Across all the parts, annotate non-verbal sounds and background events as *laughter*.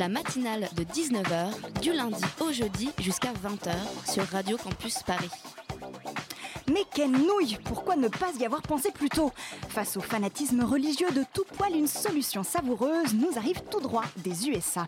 La matinale de 19h, du lundi au jeudi jusqu'à 20h sur Radio Campus Paris. Mais quelle nouille Pourquoi ne pas y avoir pensé plus tôt? Face au fanatisme religieux de tout poil, une solution savoureuse nous arrive tout droit des USA.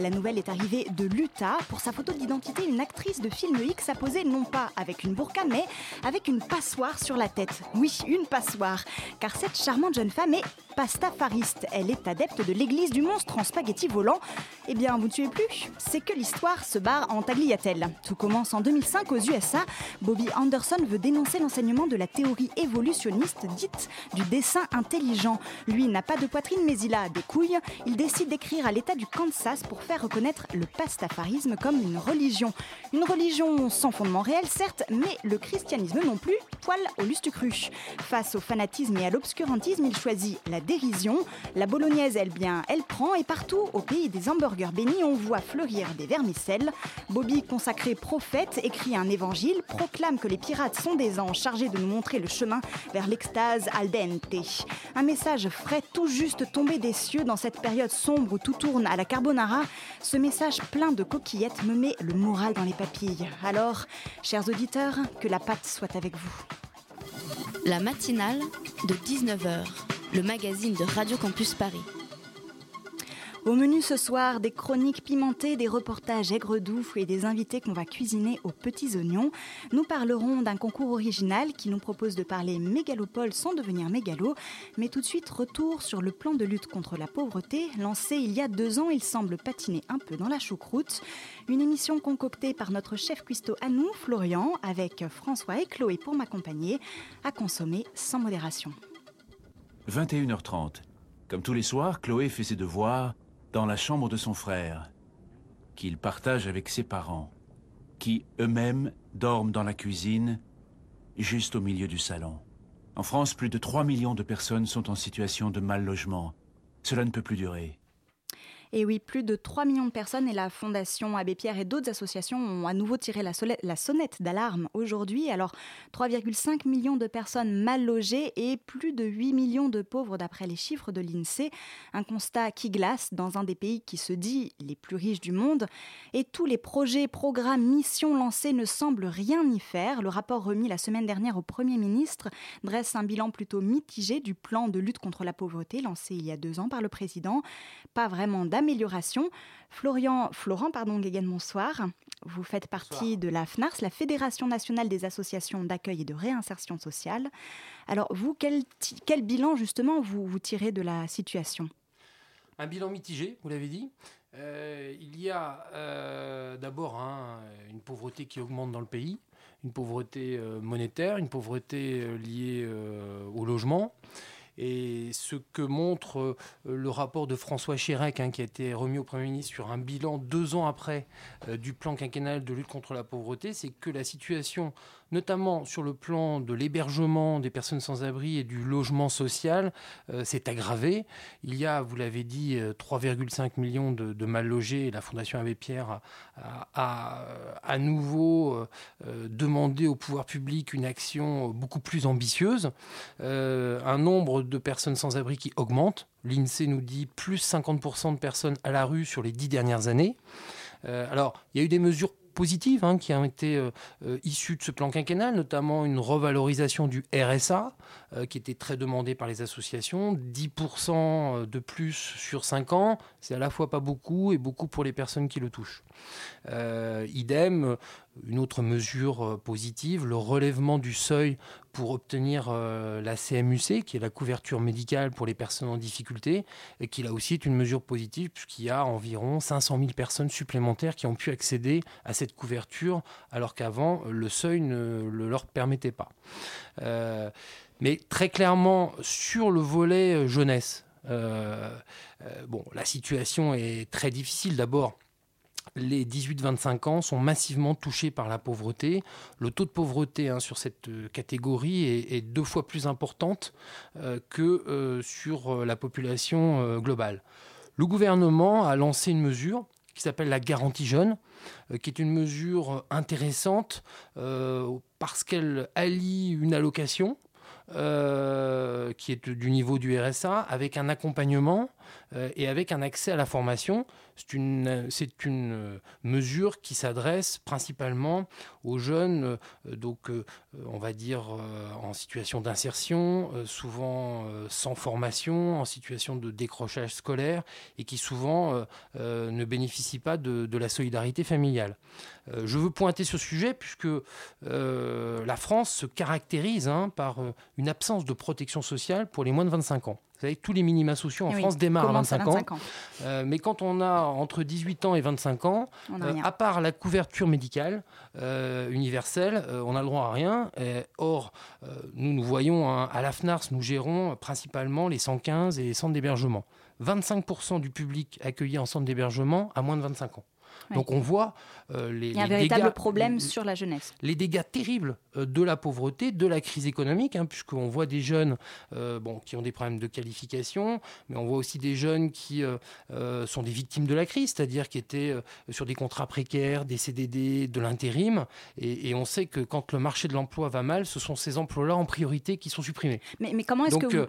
La nouvelle est arrivée de l'Utah. Pour sa photo d'identité, une actrice de film X a posé non pas avec une burqa, mais avec une passoire sur la tête. Oui, une passoire. Car cette charmante jeune femme est pastafariste. Elle est adepte de l'église du monstre en spaghetti volant. Eh bien, vous ne suivez plus C'est que l'histoire se barre en tagliatelle. Tout commence en 2005 aux USA. Bobby Anderson veut dénoncer l'enseignement de la théorie évolutionniste dite du dessin intelligent. Lui n'a pas de poitrine, mais il a des couilles. Il décide d'écrire à l'État du Kansas pour reconnaître le pastafarisme comme une religion. Une religion sans fondement réel, certes, mais le christianisme non plus, poil au lustucru. Face au fanatisme et à l'obscurantisme, il choisit la dérision. La bolognaise, elle bien, elle prend, et partout, au pays des hamburgers bénis, on voit fleurir des vermicelles. Bobby, consacré prophète, écrit un évangile, proclame que les pirates sont des anges chargés de nous montrer le chemin vers l'extase al dente. Un message frais tout juste tombé des cieux dans cette période sombre où tout tourne à la carbonara. Ce message plein de coquillettes me met le moral dans les papilles. Alors, chers auditeurs, que la pâte soit avec vous. La matinale de 19h, le magazine de Radio Campus Paris. Au menu ce soir, des chroniques pimentées, des reportages aigre-doux et des invités qu'on va cuisiner aux petits oignons. Nous parlerons d'un concours original qui nous propose de parler mégalopole sans devenir mégalo. Mais tout de suite, retour sur le plan de lutte contre la pauvreté. Lancé il y a deux ans, il semble patiner un peu dans la choucroute. Une émission concoctée par notre chef cuistot à nous, Florian, avec François et Chloé pour m'accompagner, à consommer sans modération. 21h30. Comme tous les soirs, Chloé fait ses devoirs dans la chambre de son frère, qu'il partage avec ses parents, qui eux-mêmes dorment dans la cuisine, juste au milieu du salon. En France, plus de 3 millions de personnes sont en situation de mal logement. Cela ne peut plus durer. Et oui, plus de 3 millions de personnes et la Fondation Abbé Pierre et d'autres associations ont à nouveau tiré la, sonnette d'alarme aujourd'hui. Alors, 3,5 millions de personnes mal logées et plus de 8 millions de pauvres d'après les chiffres de l'INSEE. Un constat qui glace dans un des pays qui se dit les plus riches du monde. Et tous les projets, programmes, missions lancés ne semblent rien y faire. Le rapport remis la semaine dernière au Premier ministre dresse un bilan plutôt mitigé du plan de lutte contre la pauvreté lancé il y a deux ans par le président. Pas vraiment Florian, Florent pardon, Guéguen, bonsoir. Vous faites partie de la FNARS, la Fédération nationale des associations d'accueil et de réinsertion sociale. Alors, vous, quel, bilan justement vous, vous tirez de la situation? Un bilan mitigé, vous l'avez dit. Euh, il y a euh, d'abord hein, une pauvreté qui augmente dans le pays, une pauvreté euh, monétaire, une pauvreté liée au logement. Et ce que montre euh, le rapport de François Chérec, hein, qui a été remis au Premier ministre sur un bilan deux ans après euh, du plan quinquennal de lutte contre la pauvreté, c'est que la situation, notamment sur le plan de l'hébergement des personnes sans abri et du logement social, euh, s'est aggravée. Il y a, vous l'avez dit, euh, 3,5 millions de, mal logés. La Fondation Abbé Pierre a, euh, à nouveau euh, euh, demandé au pouvoir public une action beaucoup plus ambitieuse. Euh, un nombre de personnes sans abri qui augmente. L'INSEE nous dit plus 50% de personnes à la rue sur les dix dernières années. Euh, alors, il y a eu des mesures positives hein, qui ont été euh, euh, issues de ce plan quinquennal, notamment une revalorisation du RSA, euh, qui était très demandée par les associations. 10% de plus sur 5 ans, c'est à la fois pas beaucoup et beaucoup pour les personnes qui le touchent. Euh, idem, une autre mesure euh, positive, le relèvement du seuil pour obtenir euh, la CMUC, qui est la couverture médicale pour les personnes en difficulté, et qui là aussi est une mesure positive, puisqu'il y a environ 500 000 personnes supplémentaires qui ont pu accéder à cette couverture, alors qu'avant, le seuil ne le leur permettait pas. Mais très clairement, sur le volet jeunesse, la situation est très difficile. D'abord, les 18-25 ans sont massivement touchés par la pauvreté. Le taux de pauvreté hein, sur cette euh, catégorie est, deux fois plus importante euh, que euh, sur la population globale. Le gouvernement a lancé une mesure qui s'appelle la garantie jeune, qui est une mesure intéressante parce qu'elle allie une allocation qui est du niveau du RSA avec un accompagnement et avec un accès à la formation c'est une, euh, mesure qui s'adresse principalement aux jeunes, euh, donc euh, on va dire en situation d'insertion, souvent sans formation, en situation de décrochage scolaire et qui souvent ne bénéficient pas de, la solidarité familiale. je veux pointer ce sujet puisque la France se caractérise hein, par une absence de protection sociale pour les moins de 25 ans. Vous savez, tous les minima sociaux en France démarrent à 25, ans. Euh, mais quand on a entre 18 ans et 25 ans, euh, à part la couverture médicale euh, universelle, on a le droit à rien. or, nous, nous voyons hein, à la FNARS, nous gérons principalement les 115 et les centres d'hébergement. 25% du public accueilli en centre d'hébergement a moins de 25 ans. Donc on voit euh, les, Il y a un véritable problème sur la jeunesse. Les dégâts terribles euh, de la pauvreté, de la crise économique, hein, puisqu'on voit des jeunes euh, bon, qui ont des problèmes de qualification, mais on voit aussi des jeunes qui sont des victimes de la crise, c'est-à-dire qui étaient sur des contrats précaires, des CDD, de l'intérim. Et, on sait que quand le marché de l'emploi va mal, ce sont ces emplois-là en priorité qui sont supprimés. Mais, mais comment est-ce que vous...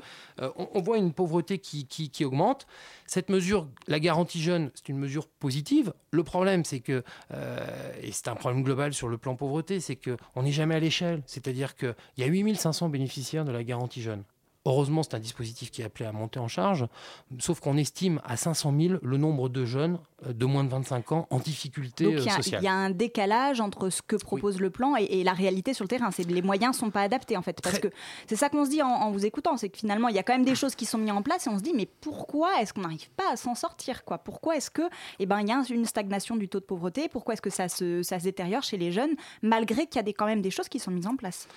on, voit une pauvreté qui, qui, qui augmente. Cette mesure, la garantie jeune, c'est une mesure positive. Le problème, c'est que, euh, et c'est un problème global sur le plan pauvreté, c'est qu'on n'est jamais à l'échelle. C'est-à-dire qu'il y a 8500 bénéficiaires de la garantie jeune. Heureusement, c'est un dispositif qui est appelé à monter en charge, sauf qu'on estime à 500 000 le nombre de jeunes euh, de moins de 25 ans en difficulté Donc, sociale. Il y a un décalage entre ce que propose le plan et, la réalité sur le terrain. Les moyens sont pas adaptés en fait, parce que c'est ça qu'on se dit en, vous écoutant, c'est que finalement il y a quand même des choses qui sont mises en place et on se dit mais pourquoi est-ce qu'on n'arrive pas à s'en sortir quoi? Pourquoi est-ce que eh ben il y a une stagnation du taux de pauvreté? Pourquoi est-ce que ça se, ça se détériore chez les jeunes malgré qu'il y a des, quand même des choses qui sont mises en place?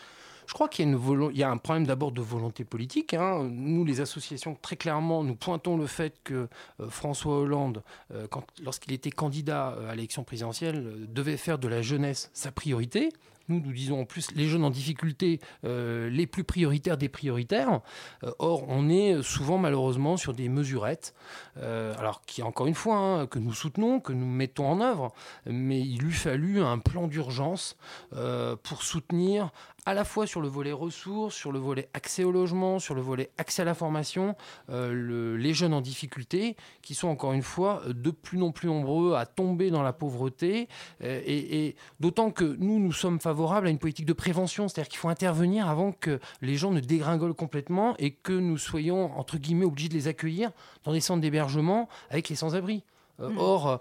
Je crois qu'il y, a un problème d'abord de volonté politique. Hein. Nous, les associations, très clairement, nous pointons le fait que euh, François Hollande, euh, lorsqu'il était candidat euh, à l'élection présidentielle, devait faire de la jeunesse sa priorité. Nous, nous disons en plus les jeunes en difficulté, les plus prioritaires des prioritaires. or, on est souvent malheureusement sur des mesurettes, alors qui, encore une fois, hein, que nous soutenons, que nous mettons en œuvre, mais il eût fallu un plan d'urgence pour soutenir à la fois sur le volet ressources, sur le volet accès au logement, sur le volet accès à la formation, euh, les jeunes en difficulté, qui sont encore une fois de plus en plus nombreux à tomber dans la pauvreté, euh, et, d'autant que nous, nous sommes favorables à une politique de prévention, c'est-à-dire qu'il faut intervenir avant que les gens ne dégringolent complètement et que nous soyons, entre guillemets, obligés de les accueillir dans des centres d'hébergement avec les sans-abri. Euh, mmh. Or,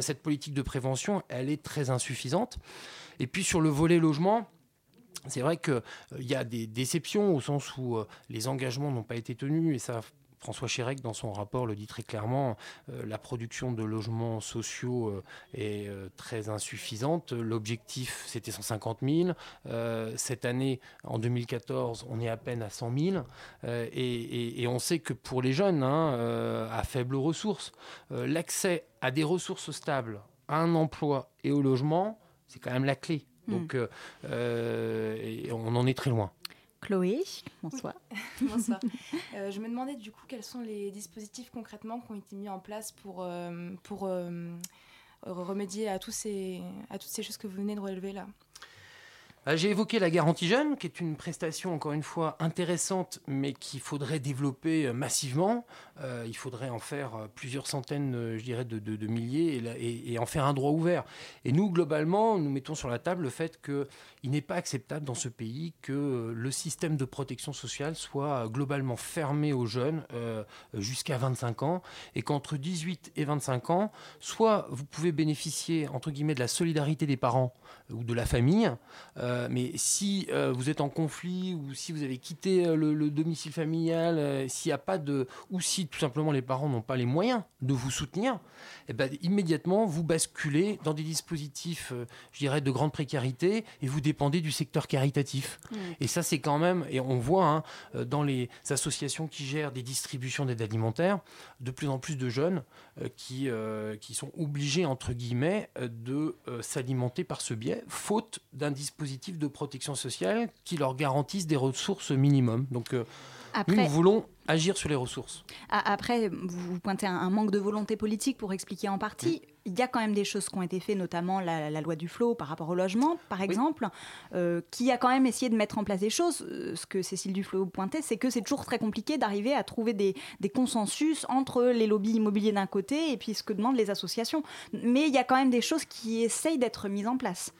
cette politique de prévention, elle est très insuffisante. Et puis sur le volet logement, c'est vrai qu'il euh, y a des déceptions au sens où euh, les engagements n'ont pas été tenus et ça François Chérec, dans son rapport, le dit très clairement, euh, la production de logements sociaux est très insuffisante. L'objectif, c'était 150 000. cette année, en 2014, on est à peine à 100 000. Et, on sait que pour les jeunes, hein, à faibles ressources, l'accès à des ressources stables, à un emploi et au logement, c'est quand même la clé. Donc, euh, euh, on en est très loin. Chloé, bonsoir. *laughs* bonsoir. Euh, je me demandais du coup quels sont les dispositifs concrètement qui ont été mis en place pour, remédier à, tous ces, à toutes ces choses que vous venez de relever là? Euh, j'ai évoqué la garantie jeune, qui est une prestation, encore une fois, intéressante, mais qu'il faudrait développer euh, massivement. Euh, il faudrait en faire plusieurs centaines, je dirais, de, milliers et, en faire un droit ouvert. Et nous, globalement, nous mettons sur la table le fait qu'il n'est pas acceptable dans ce pays que le système de protection sociale soit globalement fermé aux jeunes jusqu'à 25 ans et qu'entre 18 et 25 ans, soit vous pouvez bénéficier, entre guillemets, de la solidarité des parents ou de la famille, mais si euh, vous êtes en conflit ou si vous avez quitté euh, le, le domicile familial, euh, s'il n'y a pas de, ou si tout simplement les parents n'ont pas les moyens de vous soutenir, eh ben, immédiatement vous basculez dans des dispositifs, euh, je dirais, de grande précarité et vous dépendez du secteur caritatif. Et ça, c'est quand même, et on voit hein, euh, dans les associations qui gèrent des distributions d'aide alimentaire, de plus en plus de jeunes euh, qui, euh, qui sont obligés, entre guillemets, euh, de euh, s'alimenter par ce biais, faute d'un dispositif de protection sociale qui leur garantisse des ressources minimum. Donc, euh, Après, nous voulons agir sur les ressources. après, vous pointez un, manque de volonté politique pour expliquer en partie. Il y a quand même des choses qui ont été faites, notamment la, la loi du flot par rapport au logement, par exemple, euh, qui a quand même essayé de mettre en place des choses. Euh, ce que Cécile Duflot pointait, c'est que c'est toujours très compliqué d'arriver à trouver des, des consensus entre les lobbies immobiliers d'un côté et puis ce que demandent les associations. Mais il y a quand même des choses qui essayent d'être mises en place.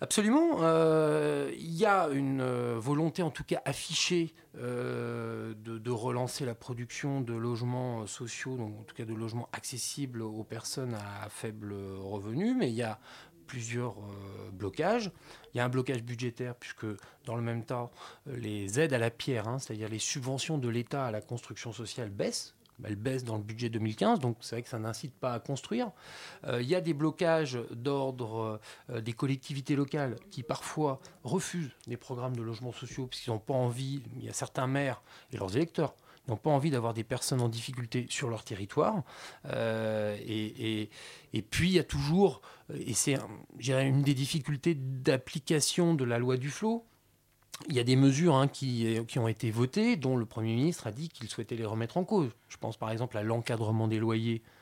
Absolument. Euh, Il y a une euh, volonté, en tout cas affichée, euh, de, relancer la production de logements euh, sociaux, donc en tout cas de logements accessibles aux personnes à faible revenu, mais il y a plusieurs euh, blocages. Il y a un blocage budgétaire puisque dans le même temps, euh, les aides à la pierre, hein, c'est-à-dire les subventions de l'État à la construction sociale baissent. Elles baissent dans le budget 2015, donc c'est vrai que ça n'incite pas à construire. Euh, il y a des blocages d'ordre euh, des collectivités locales qui parfois refusent des programmes de logements sociaux puisqu'ils n'ont pas envie, il y a certains maires et leurs électeurs n'ont pas envie d'avoir des personnes en difficulté sur leur territoire. Euh, et, et- puis il y a toujours, et c'est une des difficultés d'application de la loi du flot, il y a des mesures hein, qui, qui ont été votées, dont le Premier ministre a dit qu'il souhaitait les remettre en cause. Je pense par exemple à l'encadrement des loyers euh,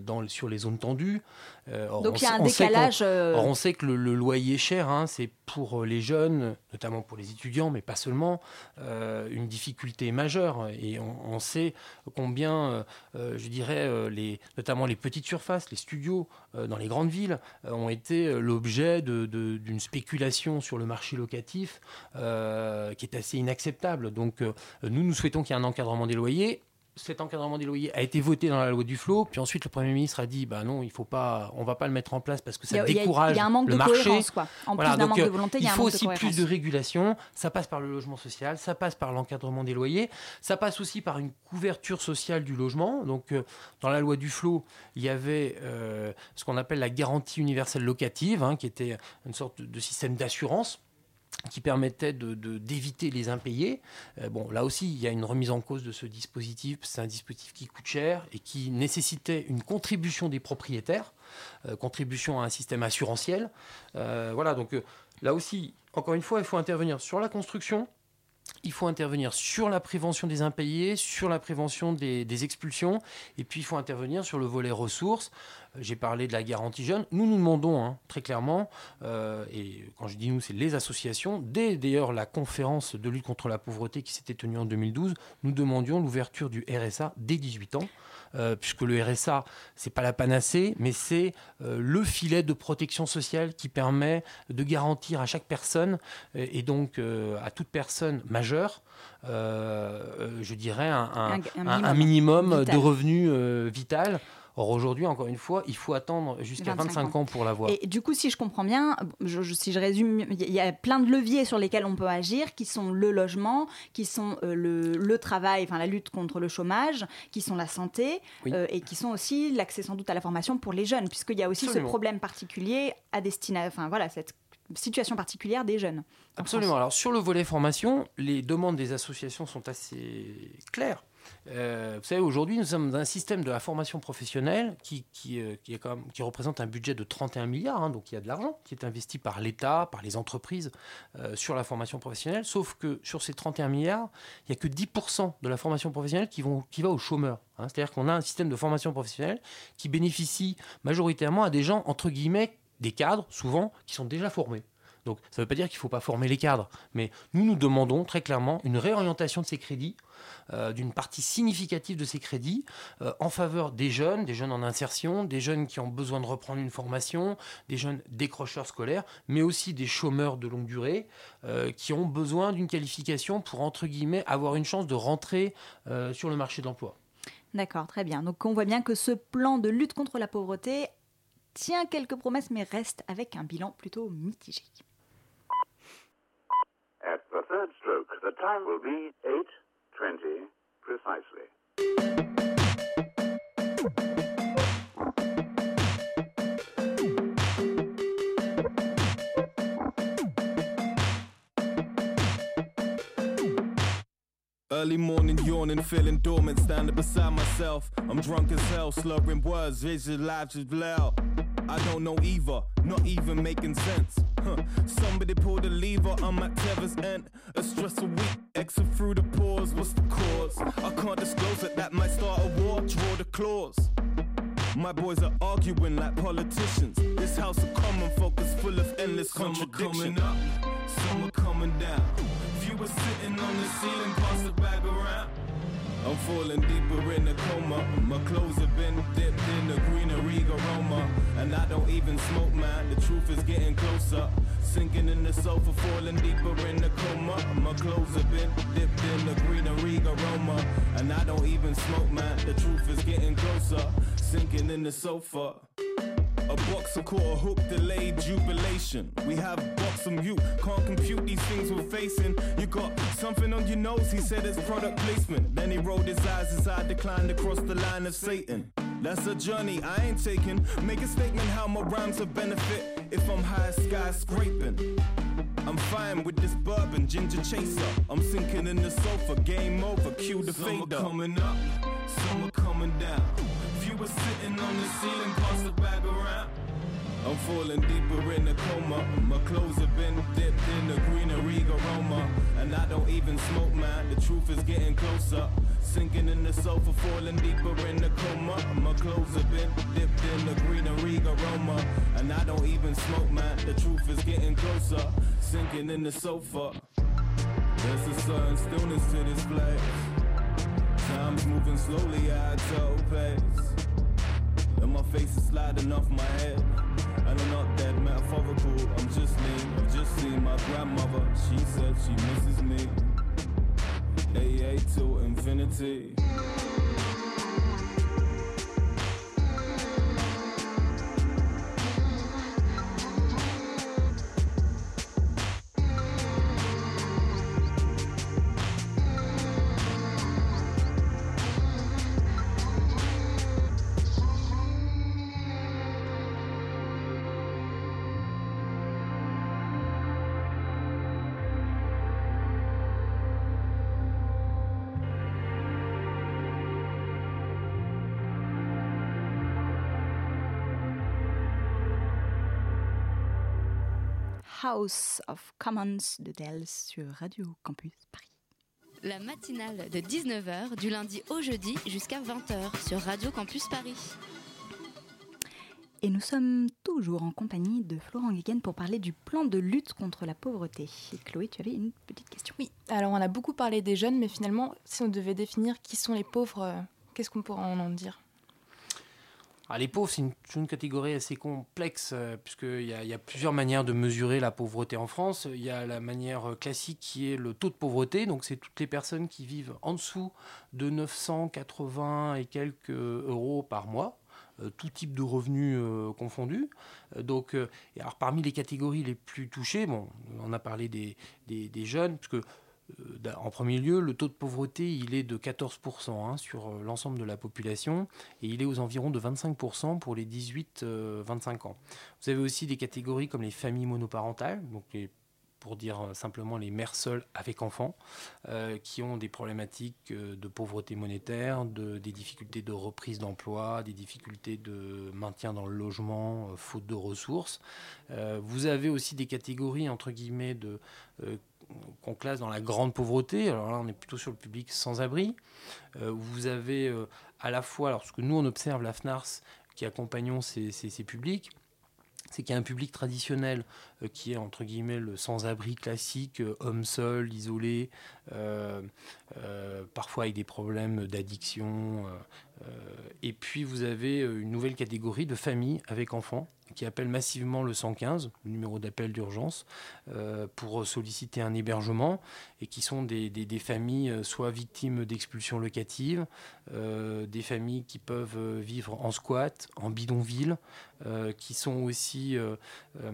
dans, sur les zones tendues. Euh, or, Donc on il y a un on décalage. euh, Or, on sait que le, le loyer cher, hein, c'est pour euh, les jeunes, notamment pour les étudiants, mais pas seulement, euh, une difficulté majeure. Et on, on sait combien, euh, euh, je dirais, euh, les, notamment les petites surfaces, les studios euh, dans les grandes villes, euh, ont été euh, l'objet de- de- d'une spéculation sur le marché locatif euh, qui est assez inacceptable. Donc, euh, nous, nous souhaitons qu'il y ait un encadrement des loyers cet encadrement des loyers a été voté dans la loi du flot, puis ensuite le Premier ministre a dit bah non, il faut pas, on va pas le mettre en place parce que ça il y a- décourage il y a un manque le de marché. cohérence, quoi. En Voilà, plus d'un manque de euh, volonté, il y a un faut de aussi plus de régulation. Ça passe par le logement social, ça passe par l'encadrement des loyers, ça passe aussi par une couverture sociale du logement. Donc, euh, dans la loi du flot, il y avait euh, ce qu'on appelle la garantie universelle locative, hein, qui était une sorte de système d'assurance qui permettait de- de- d'éviter les impayés. Euh, bon, là aussi, il y a une remise en cause de ce dispositif. C'est un dispositif qui coûte cher et qui nécessitait une contribution des propriétaires, euh, contribution à un système assurantiel. Euh, voilà, donc là aussi, encore une fois, il faut intervenir sur la construction. Il faut intervenir sur la prévention des impayés, sur la prévention des, expulsions, et puis il faut intervenir sur le volet ressources. Euh, J'ai parlé de la garantie jeune. Nous, nous demandons hein, très clairement, euh, et quand je dis nous, c'est les associations, dès d'ailleurs la conférence de lutte contre la pauvreté qui s'était tenue en 2012, nous demandions l'ouverture du RSA dès 18 ans. Euh, puisque le RSA, c'est pas la panacée, mais c'est euh, le filet de protection sociale qui permet de garantir à chaque personne et donc euh, à toute personne majeure, je dirais un, un- Un- un un- un minimum minimum de revenus vital. Or aujourd'hui, encore une fois, il faut attendre jusqu'à 25 25 ans pour l'avoir. Et du coup, si je comprends bien, je- je- si je résume, il y a- plein de leviers sur lesquels on peut agir, qui sont le logement, qui sont euh, le, le travail, enfin la lutte contre le chômage, qui sont la santé, Oui. euh, et qui sont aussi l'accès sans doute à la formation pour les jeunes, puisqu'il y a aussi Absolument. ce problème particulier à destination, enfin voilà, cette situation particulière des jeunes. en Absolument. France. Alors sur le volet formation, les demandes des associations sont assez claires. Euh, vous savez, aujourd'hui, nous sommes dans un système de la formation professionnelle qui, euh, représente un budget de 31 milliards, hein, donc il y a de l'argent qui est investi par l'État, par les entreprises euh, sur la formation professionnelle, sauf que sur ces 31 milliards, il n'y a que 10% de la formation professionnelle qui va aux chômeurs. hein. C'est-à-dire qu'on a un système de formation professionnelle qui bénéficie majoritairement à des gens, entre guillemets, des cadres, souvent, qui sont déjà formés. Donc ça ne veut pas dire qu'il ne faut pas former les cadres, mais nous nous demandons très clairement une réorientation de ces crédits, euh, d'une partie significative de ces crédits, euh, en faveur des jeunes, des jeunes en insertion, des jeunes qui ont besoin de reprendre une formation, des jeunes décrocheurs scolaires, mais aussi des chômeurs de longue durée, euh, qui ont besoin d'une qualification pour, entre guillemets, avoir une chance de rentrer sur le marché de l'emploi. D'accord, très bien. Donc on voit bien que ce plan de lutte contre la pauvreté tient quelques promesses, mais reste avec un bilan plutôt mitigé. The time will be 8.20 precisely. Early morning yawning, feeling dormant, standing beside myself. I'm drunk as hell, slurring words, visualize as loud. I don't know either, not even making sense. Huh. Somebody pull the lever, I'm at Teva's end. A stressful week, exit through the pores, what's the cause? I can't disclose it, that might start a war, draw the claws. My boys are arguing like politicians. This house of common folk is full of endless contradictions. Some are coming up, some are coming down. Few are sitting on the ceiling, pass the bag around. I'm falling deeper in the coma. My clothes have been dipped in the greenery aroma. And I don't even smoke, man. The truth is getting closer. Sinking in the sofa, falling deeper in the coma. My clothes have been dipped in the greenery aroma. And I don't even smoke, man. The truth is getting closer. Sinking in the sofa. A boxer caught a hook, delayed jubilation. We have box from you, can't compute these things we're facing. You got something on your nose, he said it's product placement. Then he rolled his eyes as I declined across the line of Satan. That's a journey I ain't taking. Make a statement how my rhymes will benefit if I'm high skyscraping. I'm fine with this bourbon, ginger chaser. I'm sinking in the sofa, game over, cue the Some are fader. coming up, some are coming down. Few are sitting on the ceiling, pass the bag around. I'm falling deeper in the coma. My clothes have been dipped in the greenery aroma. And I don't even smoke, man. The truth is getting closer. Sinking in the sofa, falling deeper in the coma. My clothes have been dipped in the greenery aroma. And I don't even smoke, man. The truth is getting closer. Sinking in the sofa. There's a certain stillness to this place. Time's moving slowly at a pace. And my face is sliding off my head. And I'm not that metaphorical, I'm just me. I've just seen my grandmother, she said she misses me. AA to infinity. House of Commons de Dells sur Radio Campus Paris. La matinale de 19h du lundi au jeudi jusqu'à 20h sur Radio Campus Paris. Et nous sommes toujours en compagnie de Florent Guéguen pour parler du plan de lutte contre la pauvreté. Et Chloé, tu avais une petite question. Oui, alors on a beaucoup parlé des jeunes, mais finalement, si on devait définir qui sont les pauvres, euh, qu'est-ce qu'on pourrait en dire? Ah, les pauvres, c'est une, catégorie assez complexe, euh, puisqu'il y, a- plusieurs manières de mesurer la pauvreté en France. Il y a la manière euh, classique qui est le taux de pauvreté, donc c'est toutes les personnes qui vivent en dessous de 980 et quelques euros par mois. euh, tout type de revenus confondus. Donc, alors parmi les catégories les plus touchées, bon, on a parlé des, des, jeunes, parce que en premier lieu, le taux de pauvreté, il est de 14% hein, sur euh, l'ensemble de la population et il est aux environs de 25% pour les 18-25 ans. Vous avez aussi des catégories comme les familles monoparentales, donc pour dire euh, simplement les mères seules avec enfants, euh, qui ont des problématiques euh, de pauvreté monétaire, de, des difficultés de reprise d'emploi, des difficultés de maintien dans le logement, euh, faute de ressources. Euh, vous avez aussi des catégories, entre guillemets, de, euh, qu'on classe dans la grande pauvreté. Alors là, on est plutôt sur le public sans-abri. Euh, vous avez euh, à la fois, alors ce que nous, on observe, la FNARS, qui accompagnons ces, ces- publics, c'est qu'il y a un public traditionnel qui est entre guillemets le sans-abri classique, euh, homme seul, isolé, euh, euh, parfois avec des problèmes d'addiction. euh, euh, et puis vous avez euh, une nouvelle catégorie de familles avec enfants qui appellent massivement le 115, le numéro d'appel d'urgence, euh, pour solliciter un hébergement et qui sont des, des- des familles euh, soit victimes d'expulsions locatives, euh, des familles qui peuvent euh, vivre en squat, en bidonville, euh, qui sont aussi euh, euh,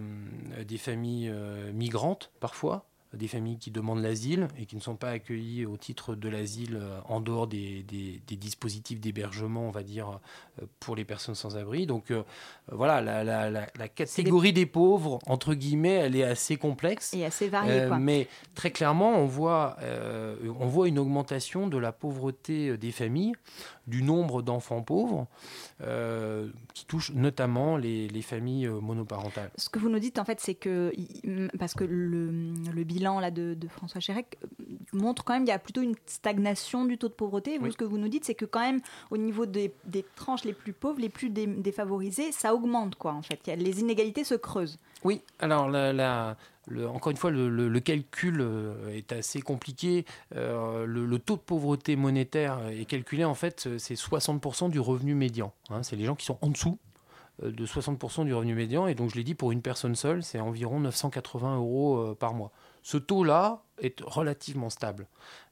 familles euh, migrantes parfois. des familles qui demandent l'asile et qui ne sont pas accueillies au titre de l'asile en dehors des, dispositifs d'hébergement, on va dire, pour les personnes sans abri. Donc voilà, la, catégorie des... pauvres, entre guillemets, elle est assez complexe. Et assez variée. Mais très clairement, on voit, on voit une augmentation de la pauvreté des familles, du nombre d'enfants pauvres, qui touche notamment les, familles monoparentales. Ce que vous nous dites, en fait, c'est que, parce que le, le bilan là, de, François Chérec euh, montre quand même qu'il y a plutôt une stagnation du taux de pauvreté. Vous, ce que vous nous dites, c'est que quand même, au niveau des, tranches les plus pauvres, les plus défavorisées, ça augmente, quoi, en fait. Les inégalités se creusent. Oui, alors la, encore une fois, le, calcul euh, est assez compliqué. Euh, le, taux de pauvreté monétaire est calculé, en fait, c'est 60% du revenu médian. Hein. c'est les gens qui sont en dessous de 60% du revenu médian. Et donc, je l'ai dit, pour une personne seule, c'est environ 980 euros par mois. Ce taux-là est relativement stable.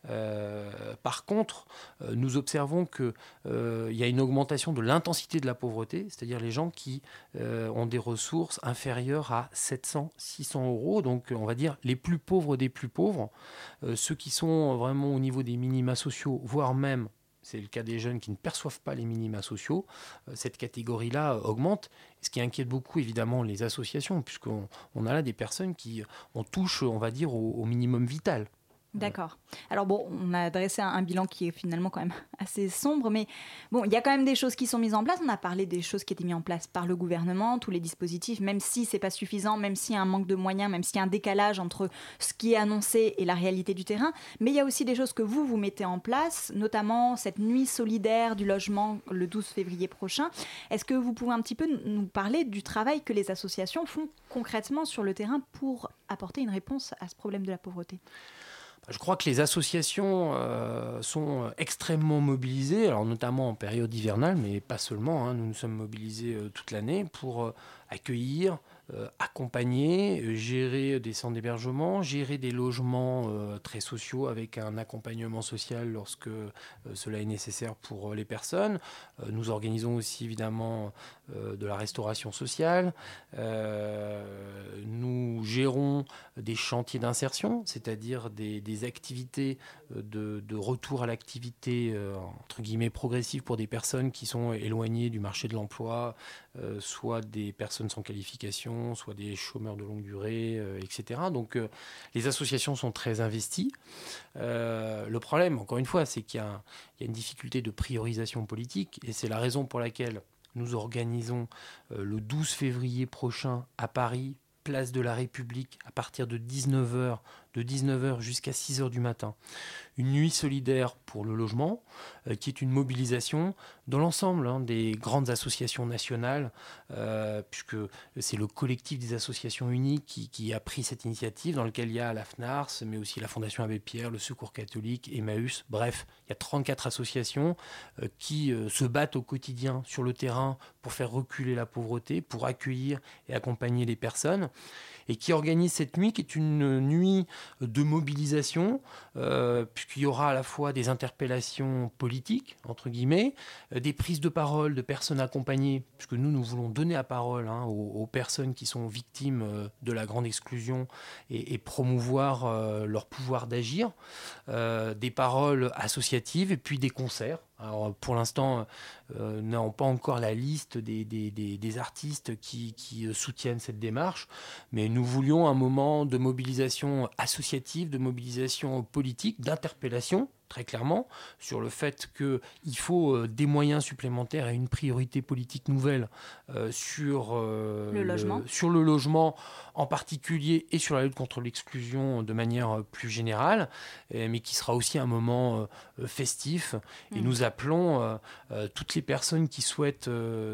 Euh, par contre, euh, nous observons qu'il euh, y a une augmentation de l'intensité de la pauvreté, c'est-à-dire les gens qui ont des ressources inférieures à 700-600 euros, donc on va dire les plus pauvres des plus pauvres, ceux qui sont vraiment au niveau des minima sociaux, voire même c'est le cas des jeunes qui ne perçoivent pas les minima sociaux, euh, cette catégorie-là euh, augmente, ce qui inquiète beaucoup évidemment les associations, puisqu'on on a là des personnes qui on touche, on va dire, au minimum vital. D'accord. Alors bon, on a dressé un, bilan qui est finalement quand même *laughs* assez sombre, mais bon, il y a quand même des choses qui sont mises en place. On a parlé des choses qui étaient mises en place par le gouvernement, tous les dispositifs, même si c'est pas suffisant, même s'il y a un manque de moyens, même s'il y a un décalage entre ce qui est annoncé et la réalité du terrain. Mais il y a aussi des choses que vous, vous mettez en place, notamment cette nuit solidaire du logement le 12 février prochain. Est-ce que vous pouvez un petit peu nous parler du travail que les associations font concrètement sur le terrain pour apporter une réponse à ce problème de la pauvreté? Je crois que les associations euh, sont extrêmement mobilisées, notamment en période hivernale, mais pas seulement. Hein. nous nous sommes mobilisés euh, toute l'année pour euh, accueillir, euh, accompagner, euh, gérer des centres d'hébergement, gérer des logements euh, très sociaux avec un accompagnement social lorsque cela est nécessaire pour les personnes. nous organisons aussi évidemment de la restauration sociale. nous gérons des chantiers d'insertion, c'est-à-dire des, activités de, de, retour à l'activité entre guillemets progressive pour des personnes qui sont éloignées du marché de l'emploi, soit des personnes sans qualification soit des chômeurs de longue durée, euh, etc. Donc euh, les associations sont très investies. Euh, le problème, encore une fois, c'est qu'il y, a une difficulté de priorisation politique et c'est la raison pour laquelle nous organisons le 12 février prochain à Paris, place de la République, à partir de 19h, de 19h jusqu'à 6h du matin, une nuit solidaire pour le logement, euh, qui est une mobilisation dans l'ensemble hein, des grandes associations nationales, euh, puisque c'est le collectif des associations uniques qui, a pris cette initiative, dans lequel il y a la FNARS, mais aussi la Fondation Abbé Pierre, le Secours catholique, Emmaüs, bref, il y a 34 associations euh, qui se battent au quotidien sur le terrain pour faire reculer la pauvreté, pour accueillir et accompagner les personnes et qui organise cette nuit qui est une nuit de mobilisation, euh, puisqu'il y aura à la fois des interpellations politiques, entre guillemets, euh, des prises de parole de personnes accompagnées, puisque nous, nous voulons donner la parole hein, aux, personnes qui sont victimes euh, de la grande exclusion et, promouvoir leur pouvoir d'agir, des paroles associatives et puis des concerts. Alors, pour l'instant, euh, n'avons pas encore la liste des, artistes qui, qui, soutiennent cette démarche, mais nous voulions un moment de mobilisation associative, de mobilisation politique, d'interpellation très clairement sur le fait qu'il faut euh, des moyens supplémentaires et une priorité politique nouvelle euh, sur, euh, le logement. sur le logement en particulier et sur la lutte contre l'exclusion de manière plus générale, mais qui sera aussi un moment festif. Et mm. nous appelons toutes les personnes qui souhaitent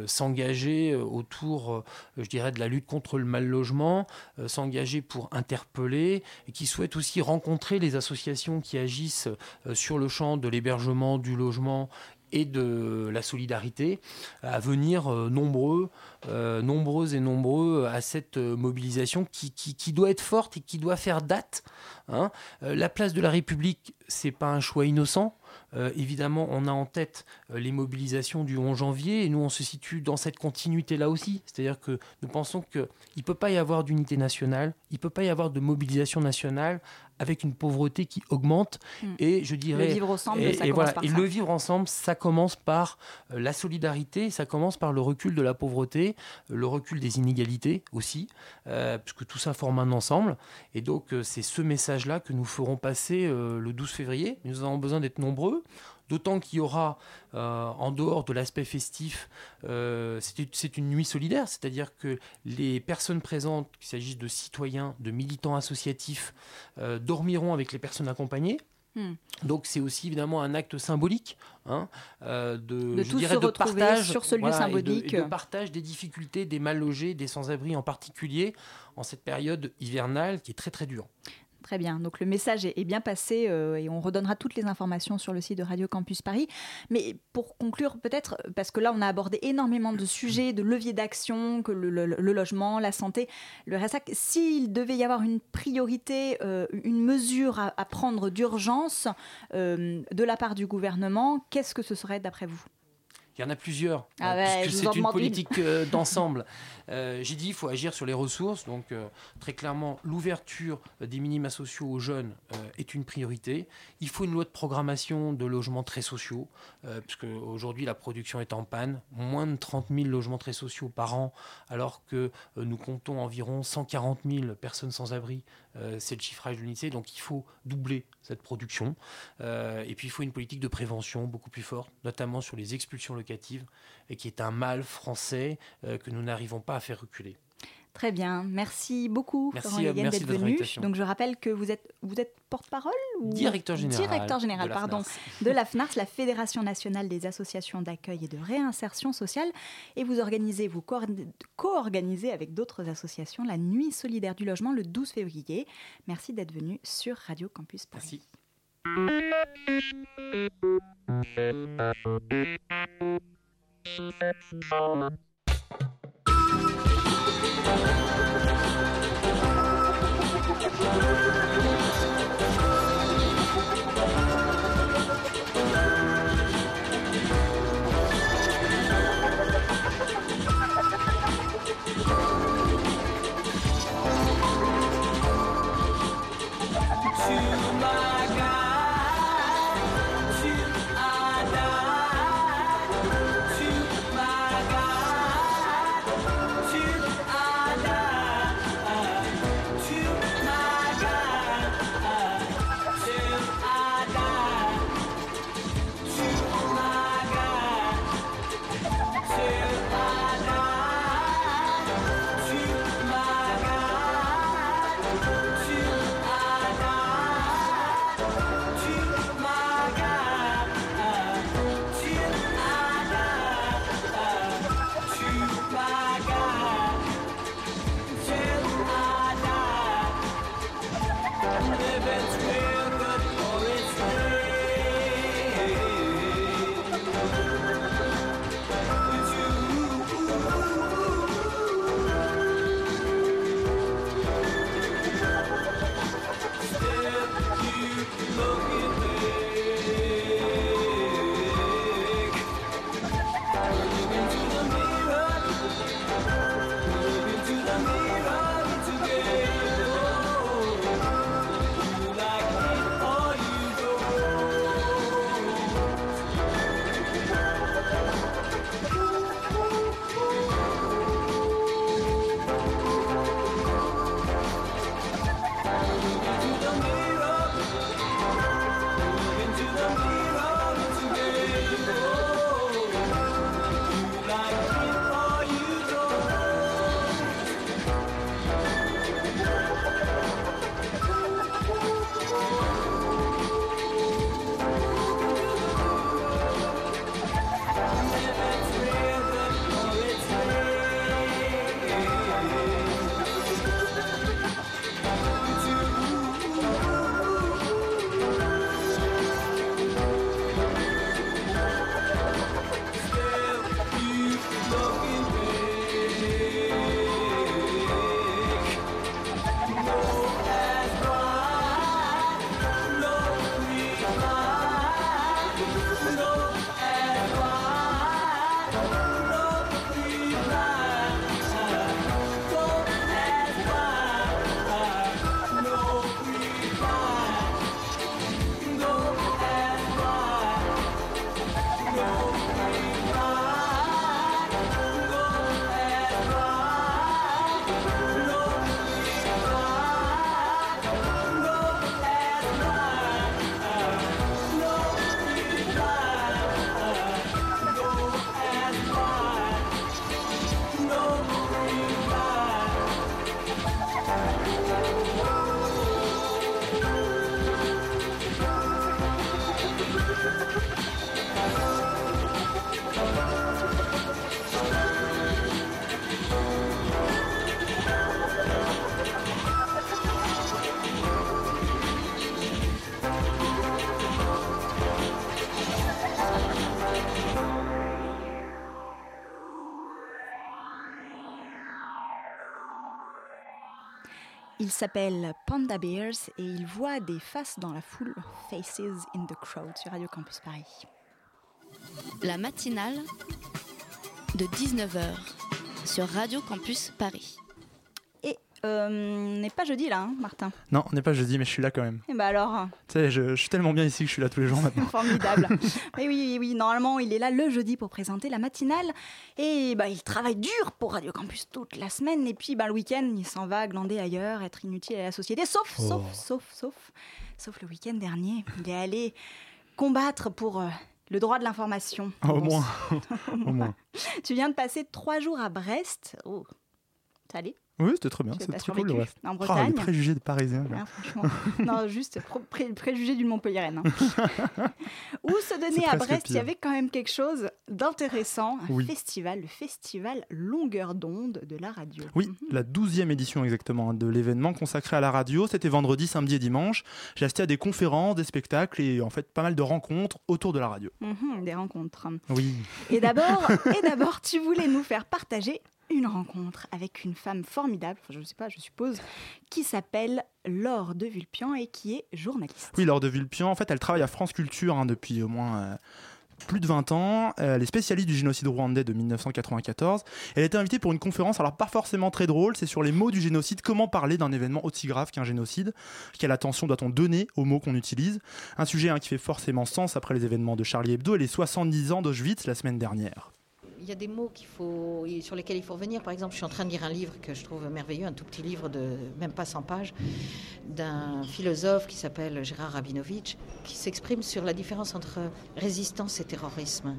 s'engager autour, je dirais, de la lutte contre le mal logement, s'engager pour interpeller, et qui souhaitent aussi rencontrer les associations qui agissent sur le champ de l'hébergement, du logement et de la solidarité, à venir euh, nombreux, euh, nombreux et nombreux à cette euh, mobilisation qui, doit être forte et qui doit faire date. Hein. la place de la République, c'est pas un choix innocent. évidemment, on a en tête les mobilisations du 11 janvier et nous, on se situe dans cette continuité-là aussi. C'est-à-dire que nous pensons qu'il ne peut pas y avoir d'unité nationale, il ne peut pas y avoir de mobilisation nationale avec une pauvreté qui augmente. Mm. Et je dirais. Le vivre ensemble, et, ça et voilà, par et ça. le vivre ensemble, ça commence par euh, la solidarité, ça commence par le recul de la pauvreté, euh, le recul des inégalités aussi, euh, puisque tout ça forme un ensemble. Et donc, c'est ce message-là que nous ferons passer euh, le 12 février. Nous avons besoin d'être nombreux. D'autant qu'il y aura, euh, en dehors de l'aspect festif, euh, c'est une nuit solidaire, c'est-à-dire que les personnes présentes, qu'il s'agisse de citoyens, de militants associatifs, euh, dormiront avec les personnes accompagnées. Hmm. Donc c'est aussi évidemment un acte symbolique hein, euh, de, De je dirais, de partage, sur ce lieu et de- symbolique. et de, partage des difficultés des mal logés, des sans-abri en particulier, en cette période hivernale qui est très très dure. Très bien. Donc le message est, bien passé euh, et on redonnera toutes les informations sur le site de Radio Campus Paris. Mais pour conclure, peut-être, parce que là on a abordé énormément de sujets, de leviers d'action, que le, logement, la santé, le RSAC, s'il devait y avoir une priorité, euh, une mesure à, à prendre d'urgence euh, de la part du gouvernement, qu'est-ce que ce serait d'après vous? Il y en a plusieurs, Ah ouais, puisque c'est une politique euh, *laughs* d'ensemble. Euh, J'ai dit il faut agir sur les ressources, donc euh, très clairement l'ouverture des minima sociaux aux jeunes est une priorité. Il faut une loi de programmation de logements très sociaux, puisque aujourd'hui la production est en panne, moins de 30 000 logements très sociaux par an, alors que nous comptons environ 140 000 personnes sans abri. Euh, c'est le chiffrage de l'UNICEF, donc il faut doubler cette production. Euh, et puis il faut une politique de prévention beaucoup plus forte, notamment sur les expulsions locatives, qui est un mal français euh, que nous n'arrivons pas à faire reculer. Très bien, merci beaucoup Merci, merci d'être venu. Donc je rappelle que vous êtes, vous êtes porte-parole ou Directeur général Directeur général, de la pardon, de la FNARS, la Fédération nationale des associations d'accueil et de réinsertion sociale. Et vous organisez, vous co-organisez avec d'autres associations la Nuit solidaire du logement le 12 février. Merci d'être venu sur Radio Campus Paris. Merci. Thank you. Il s'appelle Panda Bears et il voit des faces dans la foule, Faces in the Crowd sur Radio Campus Paris. La matinale de 19h sur Radio Campus Paris. Euh, on n'est pas jeudi là, hein, Martin Non, on n'est pas jeudi, mais je suis là quand même. Et bah alors Tu sais, je, je suis tellement bien ici que je suis là tous les jours maintenant. *laughs* Formidable. oui, oui, oui, normalement, il est là le jeudi pour présenter la matinale. Et bah, il travaille dur pour Radio Campus toute la semaine. Et puis, bah, le week-end, il s'en va glander ailleurs, être inutile à la société. Sauf, Oh. sauf, sauf, sauf, sauf le week-end dernier. Il est allé combattre pour euh, le droit de l'information. Au Bon, moins. *laughs* Au moins. *laughs* Tu viens de passer trois jours à Brest. Oh, ça allait Oui, c'était très bien. C'était très cool reste. en Ah, Bretagne. les préjugés des Parisiens. franchement. *laughs* non, juste pré- préjugé du Montpellier-Rennes. hein. *laughs* Où se donner C'est à Brest, il y avait quand même quelque chose d'intéressant. Un Oui. festival, le festival Longueur d'onde de la radio. Oui, la douzième édition exactement hein, de l'événement consacré à la radio. C'était vendredi, samedi et dimanche. J'ai assisté à des conférences, des spectacles et en fait pas mal de rencontres autour de la radio. Mhm, des rencontres. Oui. Et d'abord, *laughs* tu voulais nous faire partager une rencontre avec une femme formidable, je ne sais pas, je suppose, qui s'appelle Laure de Vulpian et qui est journaliste. Oui, Laure de Vulpian, en fait, elle travaille à France Culture hein, depuis au moins euh, plus de 20 ans. Euh, Elle est spécialiste du génocide rwandais de 1994. Elle été invitée pour une conférence, alors pas forcément très drôle, c'est sur les mots du génocide, comment parler d'un événement aussi grave qu'un génocide, quelle attention doit-on donner aux mots qu'on utilise. Un sujet hein, qui fait forcément sens après les événements de Charlie Hebdo et les 70 ans d'Auschwitz la semaine dernière. Il y a des mots qu'il faut, sur lesquels il faut revenir. Par exemple, je suis en train de lire un livre que je trouve merveilleux, un tout petit livre de même pas 100 pages, d'un philosophe qui s'appelle Gérard Rabinovitch, qui s'exprime sur la différence entre résistance et terrorisme.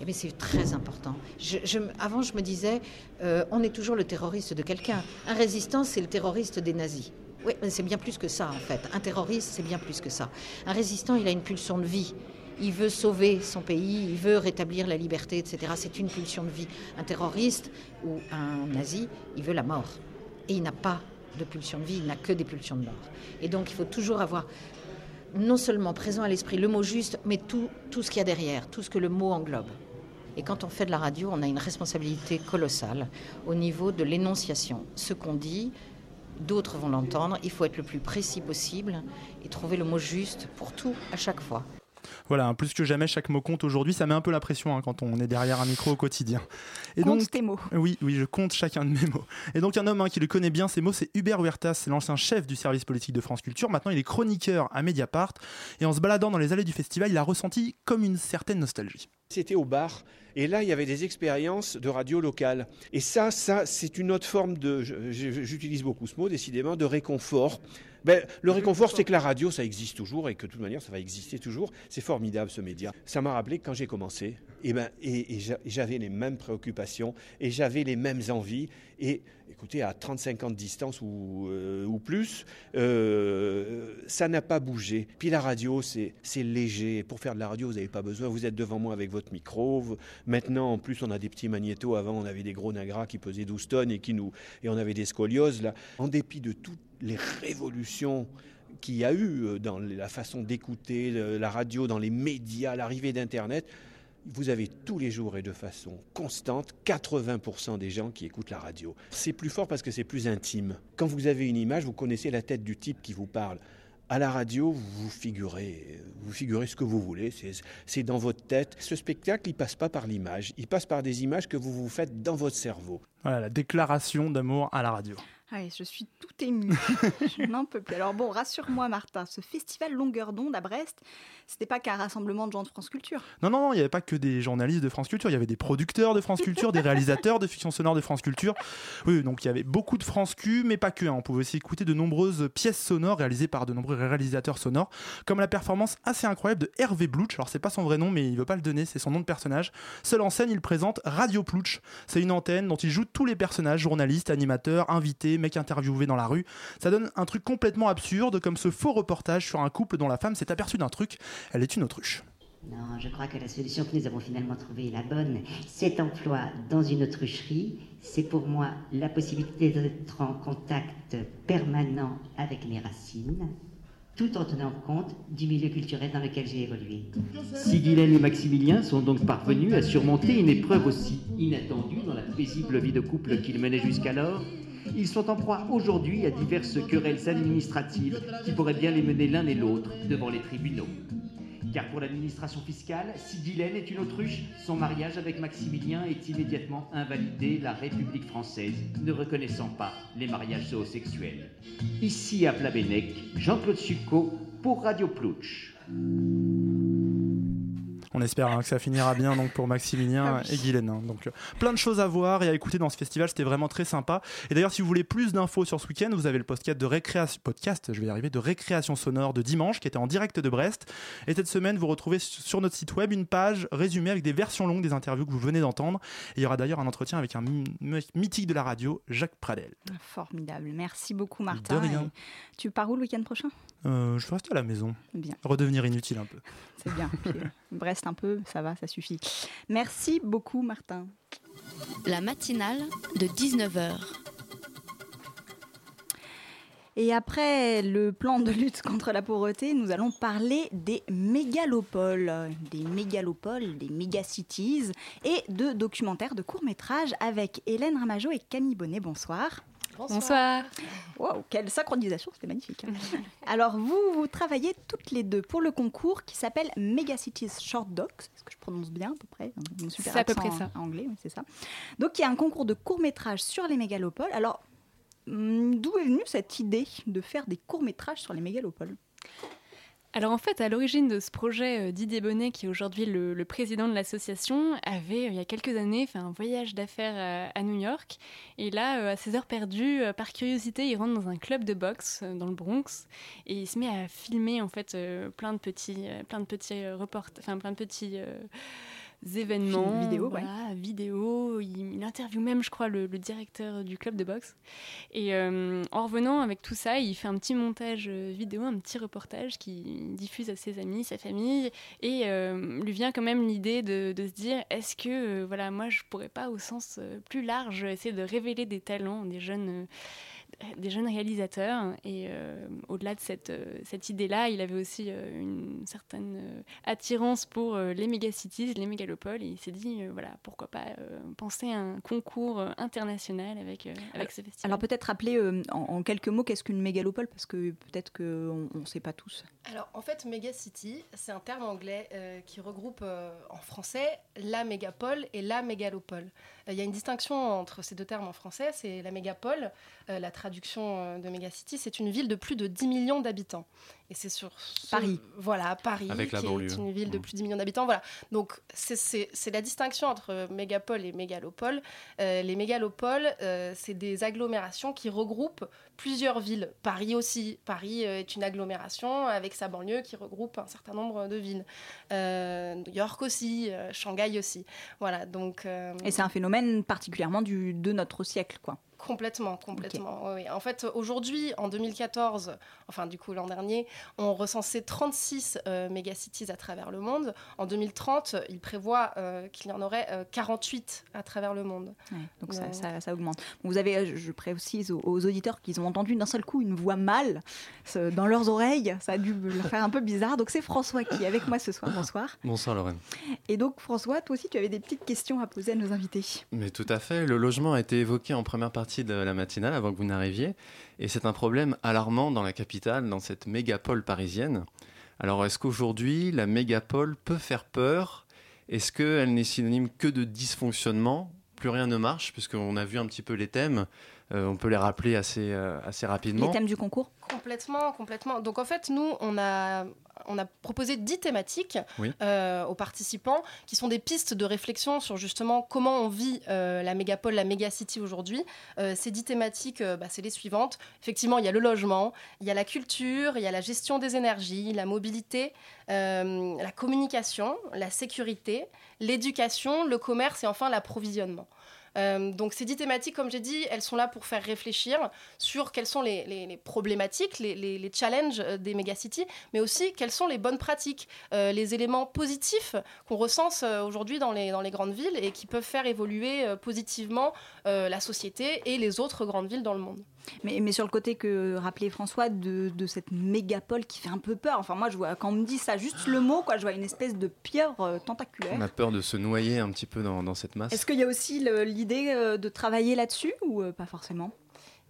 Eh bien, c'est très important. Je- avant, je me disais, euh, on est toujours le terroriste de quelqu'un. Un résistant, c'est le terroriste des nazis. Oui, mais c'est bien plus que ça, en fait. Un terroriste, c'est bien plus que ça. Un résistant, il a une pulsion de vie. Il veut sauver son pays, il veut rétablir la liberté, etc. C'est une pulsion de vie. Un terroriste ou un nazi, il veut la mort. Et il n'a pas de pulsion de vie, il n'a que des pulsions de mort. Et donc, il faut toujours avoir non seulement présent à l'esprit le mot juste, mais tout, tout ce qu'il y a derrière, tout ce que le mot englobe. Et quand on fait de la radio, on a une responsabilité colossale au niveau de l'énonciation. Ce qu'on dit, d'autres vont l'entendre. Il faut être le plus précis possible et trouver le mot juste pour tout à chaque fois. Voilà, hein, plus que jamais, chaque mot compte aujourd'hui. Ça met un peu la pression hein, quand on est derrière un micro au quotidien. Et Compte tes mots. Oui, oui, je compte chacun de mes mots. Et donc un homme hein, qui le connaît bien, ces mots, c'est Hubert Huertas, c'est l'ancien chef du service politique de France Culture. Maintenant, il est chroniqueur à Mediapart. Et en se baladant dans les allées du festival, il a ressenti comme une certaine nostalgie. C'était au bar. Et là, il y avait des expériences de radio locale. Et ça, ça, c'est une autre forme de, j'utilise beaucoup ce mot, décidément, de réconfort. Ben, le réconfort, c'est que la radio, ça existe toujours et que de toute manière, ça va exister toujours. C'est formidable ce média. Ça m'a rappelé que quand j'ai commencé, et ben, et, j'a- j'avais les mêmes préoccupations et j'avais les mêmes envies. Et écoutez, à 35 ans de distance ou, euh, plus, euh, ça n'a pas bougé. Puis la radio, c'est léger. Pour faire de la radio, vous n'avez pas besoin. Vous êtes devant moi avec votre micro. Maintenant, en plus, on a des petits magnétos. Avant, on avait des gros nagras qui pesaient 12 tonnes et, qui nous, et on avait des scolioses. Là. En dépit de toutes les révolutions qu'il y a eu euh, dans la façon d'écouter la radio, dans les médias, l'arrivée d'Internet, vous avez tous les jours et de façon constante 80% des gens qui écoutent la radio. C'est plus fort parce que c'est plus intime. Quand vous avez une image, vous connaissez la tête du type qui vous parle. À la radio, vous figurez, vous figurez ce que vous voulez, c'est- dans votre tête. Ce spectacle, il passe pas par l'image, il passe par des images que vous vous faites dans votre cerveau. Voilà, la déclaration d'amour à la radio. Je suis tout émue. *laughs* je n'en peux plus. Alors bon, rassure-moi Martin, ce festival Longueur d'onde à Brest, c'était pas qu'un rassemblement de gens de France Culture. Non, non, non, il n'y avait pas que des journalistes de France Culture, il y avait des producteurs de France Culture, des *laughs* réalisateurs de fiction sonore de France Culture. Oui, donc il y avait beaucoup de France Q, mais pas que. hein. On pouvait aussi écouter de nombreuses pièces sonores réalisées par de nombreux réalisateurs sonores, comme la performance assez incroyable de Hervé Blouch. Alors c'est pas son vrai nom, mais il veut pas le donner, c'est son nom de personnage. Seul en scène, il présente Radio Plouch. C'est une antenne dont il joue tous les personnages, journalistes, animateurs, invités, mecs interviewés dans la rue. Ça donne un truc complètement absurde, comme ce faux reportage sur un couple dont la femme s'est aperçue d'un truc. Elle est une autruche. Non, je crois que la solution que nous avons finalement trouvée est la bonne. Cet emploi dans une autrucherie, c'est pour moi la possibilité d'être en contact permanent avec mes racines, tout en tenant compte du milieu culturel dans lequel j'ai évolué. Si Guylaine et Maximilien sont donc parvenus à surmonter une épreuve aussi inattendue dans la paisible vie de couple qu'ils menaient jusqu'alors, Ils sont en proie aujourd'hui à diverses querelles administratives qui pourraient bien les mener l'un et l'autre devant les tribunaux. Car pour l'administration fiscale, si Guylaine est une autruche, son mariage avec Maximilien est immédiatement invalidé, la République française ne reconnaissant pas les mariages homosexuels. Ici à Plabennec, Jean-Claude Succo pour Radio Plouch. On espère hein, que ça finira bien donc pour Maximilien Ah oui. et Guylaine. hein. Donc euh, plein de choses à voir et à écouter dans ce festival, c'était vraiment très sympa. Et d'ailleurs, si vous voulez plus d'infos sur ce week-end, vous avez le podcast de récréation, podcast, je vais y arriver, de récréation sonore de dimanche qui était en direct de Brest. Et cette semaine, vous retrouvez sur notre site web une page résumée avec des versions longues des interviews que vous venez d'entendre. Et il y aura d'ailleurs un entretien avec un my- my- mythique de la radio, Jacques Pradel. Formidable. Merci beaucoup, Martin. rien. Et tu pars où le week-end prochain? Euh, je vais rester à la maison. Bien. Redevenir inutile un peu. *laughs* C'est bien. Puis, Brest un peu, ça va, ça suffit. Merci beaucoup, Martin. La matinale de 19h. Et après le plan de lutte contre la pauvreté, nous allons parler des mégalopoles, des mégalopoles, des mégacities et de documentaires de courts-métrages avec Hélène Ramajo et Camille Bonnet. Bonsoir. Bonsoir. Wow, quelle synchronisation, c'était magnifique. Alors vous, vous travaillez toutes les deux pour le concours qui s'appelle Megacities Short Docs. Est-ce que je prononce bien à peu près? C'est à peu près ça. Anglais, oui, c'est ça. Donc il y a un concours de courts-métrages sur les mégalopoles. Alors hum, d'où est venue cette idée de faire des courts-métrages sur les mégalopoles? Alors en fait, à l'origine de ce projet, euh, Didier Bonnet, qui est aujourd'hui le, président de l'association, avait euh, il y a quelques années fait un voyage d'affaires euh, à, New York. Et là, à ses heures perdues, par curiosité, il rentre dans un club de boxe dans le Bronx et il se met à filmer en fait plein de petits, plein enfin plein de petits événements, ouais. vidéos. Il, il interviewe même, je crois, le, le directeur du club de boxe. Et euh, en revenant avec tout ça, il fait un petit montage euh, vidéo, un petit reportage qu'il diffuse à ses amis, sa famille, et euh, lui vient quand même l'idée de, de se dire est-ce que, euh, voilà, moi, je pourrais pas, au sens plus large, essayer de révéler des talents des jeunes. Des jeunes réalisateurs et euh, au-delà de cette, euh, cette idée-là, il avait aussi euh, une certaine euh, attirance pour euh, les mégacities, les mégalopoles et il s'est dit euh, voilà pourquoi pas euh, penser à un concours international avec, euh, avec ce festival. Alors peut-être rappeler euh, en, en quelques mots qu'est-ce qu'une mégalopole? Parce que peut-être qu'on ne sait pas tous. Alors en fait, mégacity, c'est un terme anglais euh, qui regroupe euh, en français la mégapole et la mégalopole. Euh, Il y a une distinction entre ces deux termes en français, c'est la mégapole, euh, la traduction euh, de mégacity, c'est une ville de plus de 10 millions d'habitants. Et c'est sur ce- Paris. Voilà, Paris, Avec la qui banlieue. est une ville de Mm. plus de 10 millions d'habitants. Voilà. Donc c'est- la distinction entre mégapole et mégalopole. Euh, les mégalopoles, euh, c'est des agglomérations qui regroupent plusieurs villes. Paris aussi. Paris euh, est une agglomération avec sa banlieue qui regroupe un certain nombre de villes. Euh, New York aussi, euh, Shanghai aussi. Voilà, donc... euh, Et c'est un phénomène particulièrement du, de notre siècle, quoi. Complètement, complètement. oui, oui. En fait, aujourd'hui, en 2014, enfin du coup l'an dernier, on recensait 36 euh, mégacities à travers le monde. En 2030, il prévoit euh, qu'il y en aurait euh, 48 à travers le monde. Ouais, donc ça, Donc- ça- ça augmente. Vous avez, je- je précise aux, aux auditeurs qu'ils ont entendu d'un seul coup une voix mâle dans leurs oreilles. Ça a dû leur faire un peu bizarre. Donc c'est François qui est avec moi ce soir. Bonsoir. Bonsoir Lorraine. Et donc François, toi aussi tu avais des petites questions à poser à nos invités. Mais tout à fait, le logement a été évoqué en première partie de la matinale avant que vous n'arriviez, et c'est un problème alarmant dans la capitale, dans cette mégapole parisienne. Alors est-ce qu'aujourd'hui la mégapole peut faire peur? Est-ce qu'elle n'est synonyme que de dysfonctionnement? Plus rien ne marche, puisqu'on a vu un petit peu les thèmes, on peut les rappeler assez, euh, assez rapidement. Les thèmes du concours Complètement, complètement. Donc en fait, nous, on a, on a proposé 10 thématiques Oui. euh, aux participants qui sont des pistes de réflexion sur justement comment on vit euh, la mégapole, la mégacity aujourd'hui. Euh, ces 10 thématiques, euh, bah, c'est les suivantes. Effectivement, il y a le logement, il y a la culture, il y a la gestion des énergies, la mobilité, euh, la communication, la sécurité, l'éducation, le commerce et enfin l'approvisionnement. Euh, donc ces dix thématiques, comme j'ai dit, elles sont là pour faire réfléchir sur quelles sont les, problématiques, les, challenges euh, des mégacities, mais aussi quelles sont les bonnes pratiques, euh, les éléments positifs qu'on recense aujourd'hui dans les, grandes villes et qui peuvent faire évoluer positivement la société et les autres grandes villes dans le monde. Mais, mais sur le côté que rappelait François de, de cette mégapole qui fait un peu peur. Enfin moi je vois quand on me dit ça, juste le mot quoi, je vois une espèce de pieuvre euh, tentaculaire. On a peur de se noyer un petit peu dans, dans cette masse. Est-ce qu'il y a aussi l'idée euh, de travailler là-dessus ou euh, pas forcément?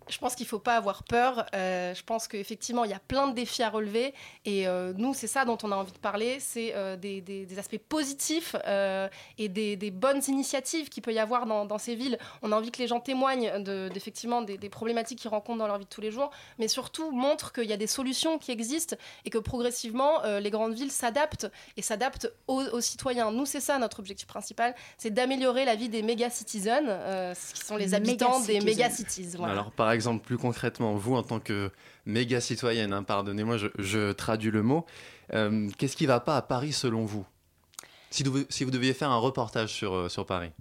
Je pense qu'il ne faut pas avoir peur. Euh, je pense qu'effectivement, il y a plein de défis à relever. Et euh, nous, c'est ça dont on a envie de parler. C'est euh, des, des- des aspects positifs euh, et des, des bonnes initiatives qu'il peut y avoir dans, dans ces villes. On a envie que les gens témoignent de, d'effectivement des, des problématiques qu'ils rencontrent dans leur vie de tous les jours. Mais surtout, montrent qu'il y a des solutions qui existent et que progressivement, euh, les grandes villes s'adaptent et s'adaptent aux, aux citoyens. Nous, c'est ça notre objectif principal. C'est d'améliorer la vie des méga citizens, euh, qui sont les habitants des Méga-citizens. méga cities. Voilà. Alors, par exemple, plus concrètement, vous, en tant que méga citoyenne, hein, pardonnez-moi, je, traduis le mot, euh, qu'est-ce qui va pas à Paris selon vous si vous, deviez faire un reportage sur, euh, sur Paris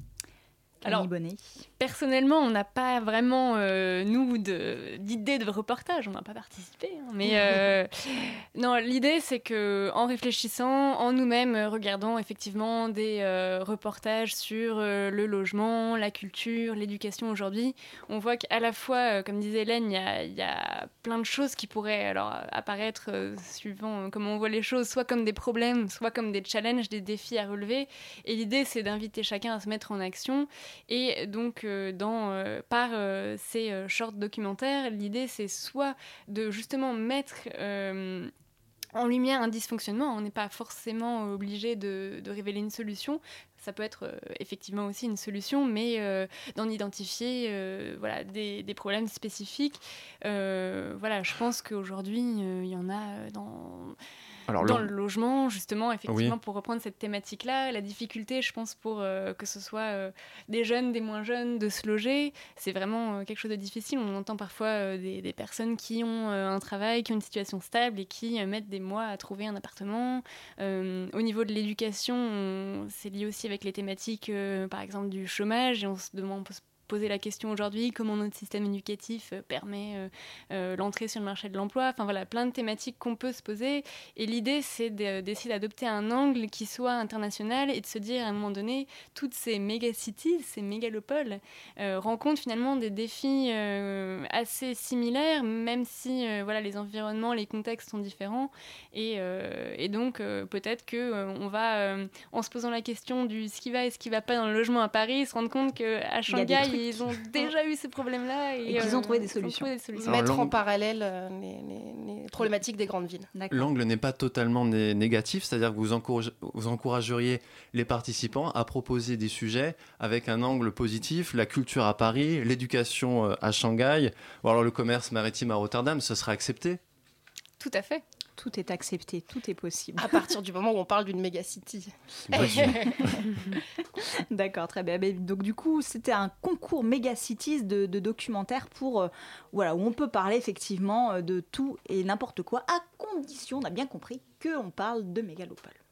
Alors, personnellement, on n'a pas vraiment, euh, nous, d'idée de, reportage. On n'a pas participé. hein. mais *laughs* euh, non, l'idée, c'est que en réfléchissant, en nous-mêmes, euh, regardant effectivement des euh, reportages sur le logement, la culture, l'éducation aujourd'hui, on voit qu'à la fois, comme disait Hélène, il y y a plein de choses qui pourraient alors apparaître suivant comment on voit les choses, soit comme des problèmes, soit comme des challenges, des défis à relever. Et l'idée, c'est d'inviter chacun à se mettre en action. Et donc, euh, dans, euh, par euh, ces euh, short documentaires, l'idée, c'est soit de justement mettre en lumière un dysfonctionnement. On n'est pas forcément obligé de, révéler une solution. Ça peut être effectivement aussi une solution, mais d'en identifier voilà, des, des problèmes spécifiques. Voilà, je pense qu'aujourd'hui, il y en a dans, Alors, dans le- le logement, justement, effectivement, Oui. pour reprendre cette thématique-là. La difficulté, je pense, pour euh, que ce soit euh, des jeunes, des moins jeunes, de se loger, c'est vraiment euh, quelque chose de difficile. On entend parfois des, des personnes qui ont un travail, qui ont une situation stable et qui mettent des mois à trouver un appartement. Au niveau de l'éducation, on- c'est lié aussi avec les thématiques, par exemple, du chômage. Et on se demande, on peut se poser la question aujourd'hui comment notre système éducatif euh, permet euh, euh, l'entrée sur le marché de l'emploi. Enfin voilà, plein de thématiques qu'on peut se poser. Et l'idée, c'est de- d'essayer d'adopter un angle qui soit international et de se dire à un moment donné, toutes ces méga-cities, ces mégalopoles, rencontrent finalement des défis assez similaires, même si voilà, les environnements, les contextes sont différents. Et, et donc, peut-être que on va, en se posant la question du ce qui va et ce qui va pas dans le logement à Paris, se rendre compte qu'à Shanghai. Ils ont déjà eu ces problèmes-là. Et, Et qu'ils ont euh, trouvé des ils ont solutions. trouvé des solutions. Alors, Mettre en l'angle- parallèle euh, les, les- les problématiques des grandes villes. L'angle n'est pas totalement né- négatif, c'est-à-dire que vous, encourage- vous encourageriez les participants à proposer des sujets avec un angle positif, la culture à Paris, l'éducation euh, à Shanghai, ou alors le commerce maritime à Rotterdam, ce serait accepté? Tout à fait. Tout est accepté, tout est possible. À partir du moment où on parle d'une mégacity. *laughs* D'accord, très bien. Mais donc du coup, c'était un concours Megacities de, de documentaires pour euh, voilà où on peut parler effectivement euh, de tout et n'importe quoi, à condition, on a bien compris, que on parle de mégalopole.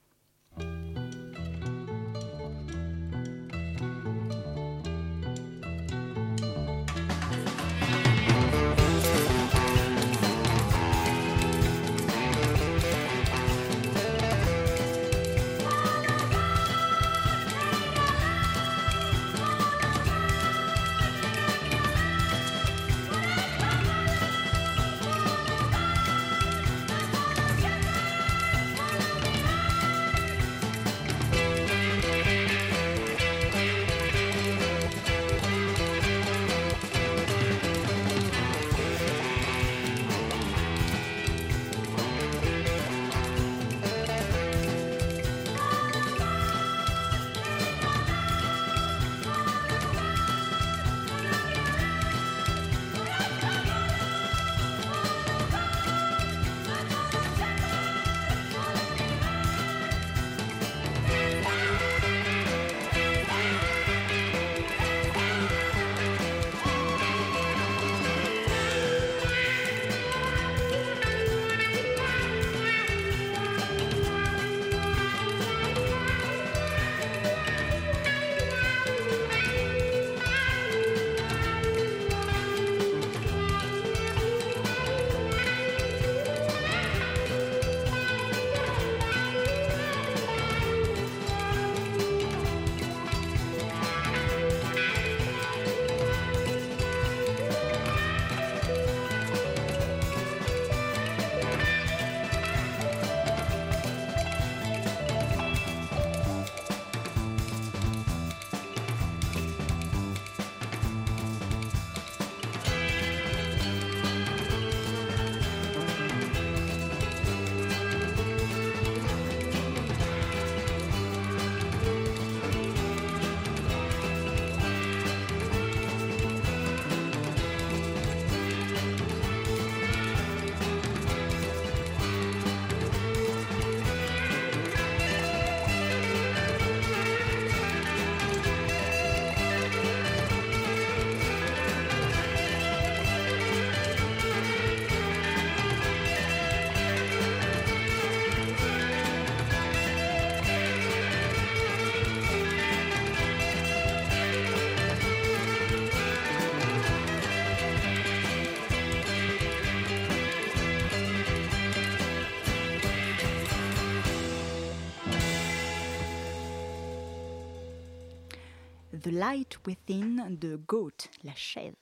The Light Within de Goat, la chèvre,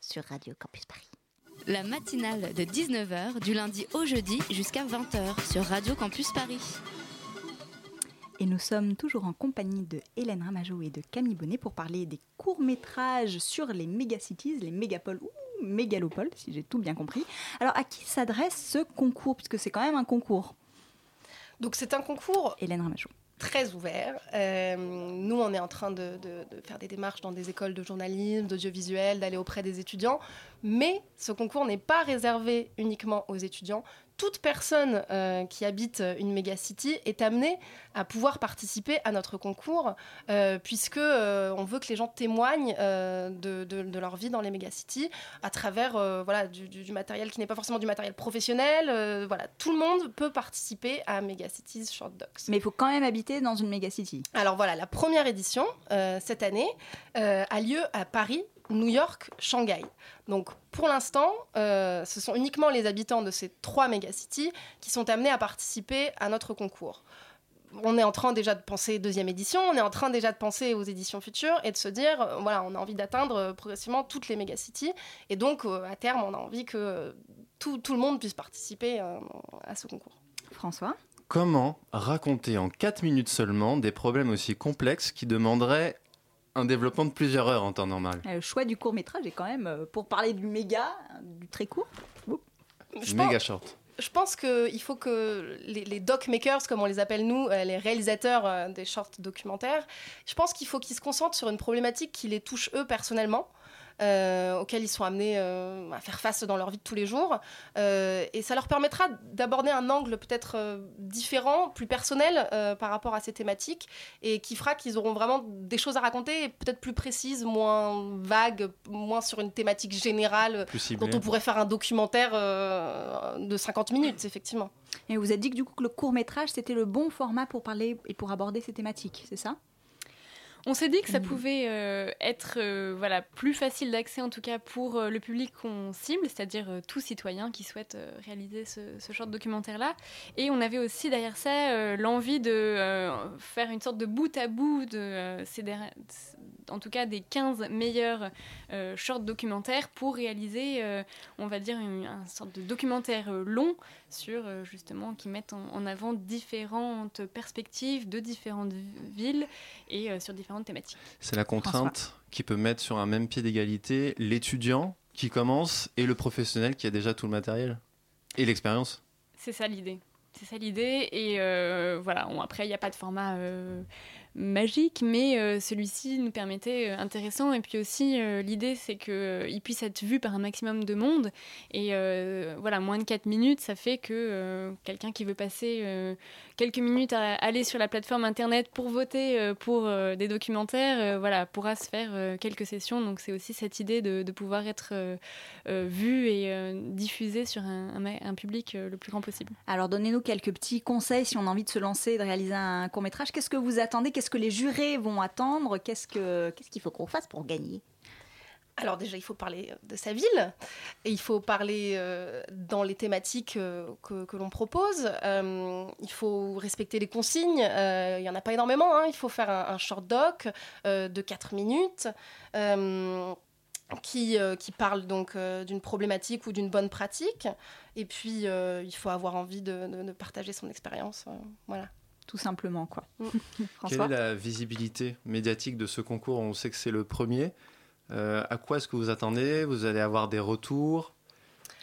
sur Radio Campus Paris. La matinale de 19h du lundi au jeudi jusqu'à 20h sur Radio Campus Paris. Et nous sommes toujours en compagnie de Hélène Ramajo et de Camille Bonnet pour parler des courts-métrages sur les mégacities, les mégapoles ou mégalopoles, si j'ai tout bien compris. Alors, à qui s'adresse ce concours? Puisque c'est quand même un concours. Donc, c'est un concours? Hélène Ramajo très ouvert. Euh, nous, on est en train de, de, faire des démarches dans des écoles de journalisme, d'audiovisuel, d'aller auprès des étudiants. Mais ce concours n'est pas réservé uniquement aux étudiants toute personne euh, qui habite une mégacity est amenée à pouvoir participer à notre concours, euh, puisque euh, on veut que les gens témoignent de, leur vie dans les mégacities à travers voilà, du, matériel qui n'est pas forcément du matériel professionnel. voilà, tout le monde peut participer à Megacities Short Docs. Mais il faut quand même habiter dans une mégacity. Alors voilà, la première édition cette année a lieu à Paris New York, Shanghai. Donc pour l'instant, euh, ce sont uniquement les habitants de ces trois mégacities qui sont amenés à participer à notre concours. On est en train déjà de penser deuxième édition, on est en train déjà de penser aux éditions futures et de se dire, euh, voilà, on a envie d'atteindre euh, progressivement toutes les mégacities. Et donc, à terme, on a envie que tout, tout le monde puisse participer à ce concours. François? Comment raconter en 4 minutes seulement des problèmes aussi complexes qui demanderaient un développement de plusieurs heures en temps normal. Le choix du court métrage est quand même, euh, pour parler du méga, du très court. méga short. Je pense qu'il faut que les, les, doc makers, comme on les appelle nous, euh, les réalisateurs euh, des shorts documentaires, je pense qu'il faut qu'ils se concentrent sur une problématique qui les touche eux personnellement. Euh, auxquels ils sont amenés euh, à faire face dans leur vie de tous les jours. Euh, et ça leur permettra d'aborder un angle peut-être différent, plus personnel par rapport à ces thématiques, et qui fera qu'ils auront vraiment des choses à raconter, peut-être plus précises, moins vagues, moins sur une thématique générale, dont on pourrait faire un documentaire de 50 minutes, effectivement. Et vous avez dit que du coup que le court métrage c'était le bon format pour parler et pour aborder ces thématiques, c'est ça? On s'est dit que ça mmh. pouvait euh, être euh, voilà, plus facile d'accès, en tout cas pour euh, le public qu'on cible, c'est-à-dire tout citoyen qui souhaite réaliser ce, genre de documentaire-là. Et on avait aussi derrière ça l'envie de faire une sorte de bout à bout de ces, en tout cas des 15 meilleurs euh, short documentaires pour réaliser, euh, on va dire, une, sorte de documentaire euh, long sur justement qui mettent en, avant différentes perspectives de différentes villes et sur différentes thématiques. C'est la contrainte qui peut mettre sur un même pied d'égalité l'étudiant qui commence et le professionnel qui a déjà tout le matériel et l'expérience. C'est ça l'idée. C'est ça l'idée. Et voilà, après, il n'y a pas de format magique, mais euh, celui-ci nous permettait euh, intéressant. Et puis aussi, euh, l'idée, c'est qu'il puisse être vu par un maximum de monde. Et voilà, moins de 4 minutes, ça fait que quelqu'un qui veut passer quelques minutes à aller sur la plateforme internet pour voter pour des documentaires, voilà, pourra se faire quelques sessions. Donc c'est aussi cette idée de, pouvoir être vu et diffusé sur un, public le plus grand possible. Alors donnez-nous quelques petits conseils si on a envie de se lancer, de réaliser un court métrage. Qu'est-ce que vous attendez? Qu'est-ce que les jurés vont attendre? Qu'est-ce qu'il faut qu'on fasse pour gagner? Alors déjà, il faut parler de sa ville et il faut parler euh, dans les thématiques euh, que, l'on propose. Euh, il faut respecter les consignes. il n'y en a pas énormément. Hein. Il faut faire un, short doc de 4 minutes. Qui, qui, parle donc d'une problématique ou d'une bonne pratique. Et puis, il faut avoir envie de, de partager son expérience. voilà tout simplement. Quoi. Mm. *laughs* Quelle est la visibilité médiatique de ce concours? On sait que c'est le premier. Euh, à quoi est-ce que vous attendez? Vous allez avoir des retours?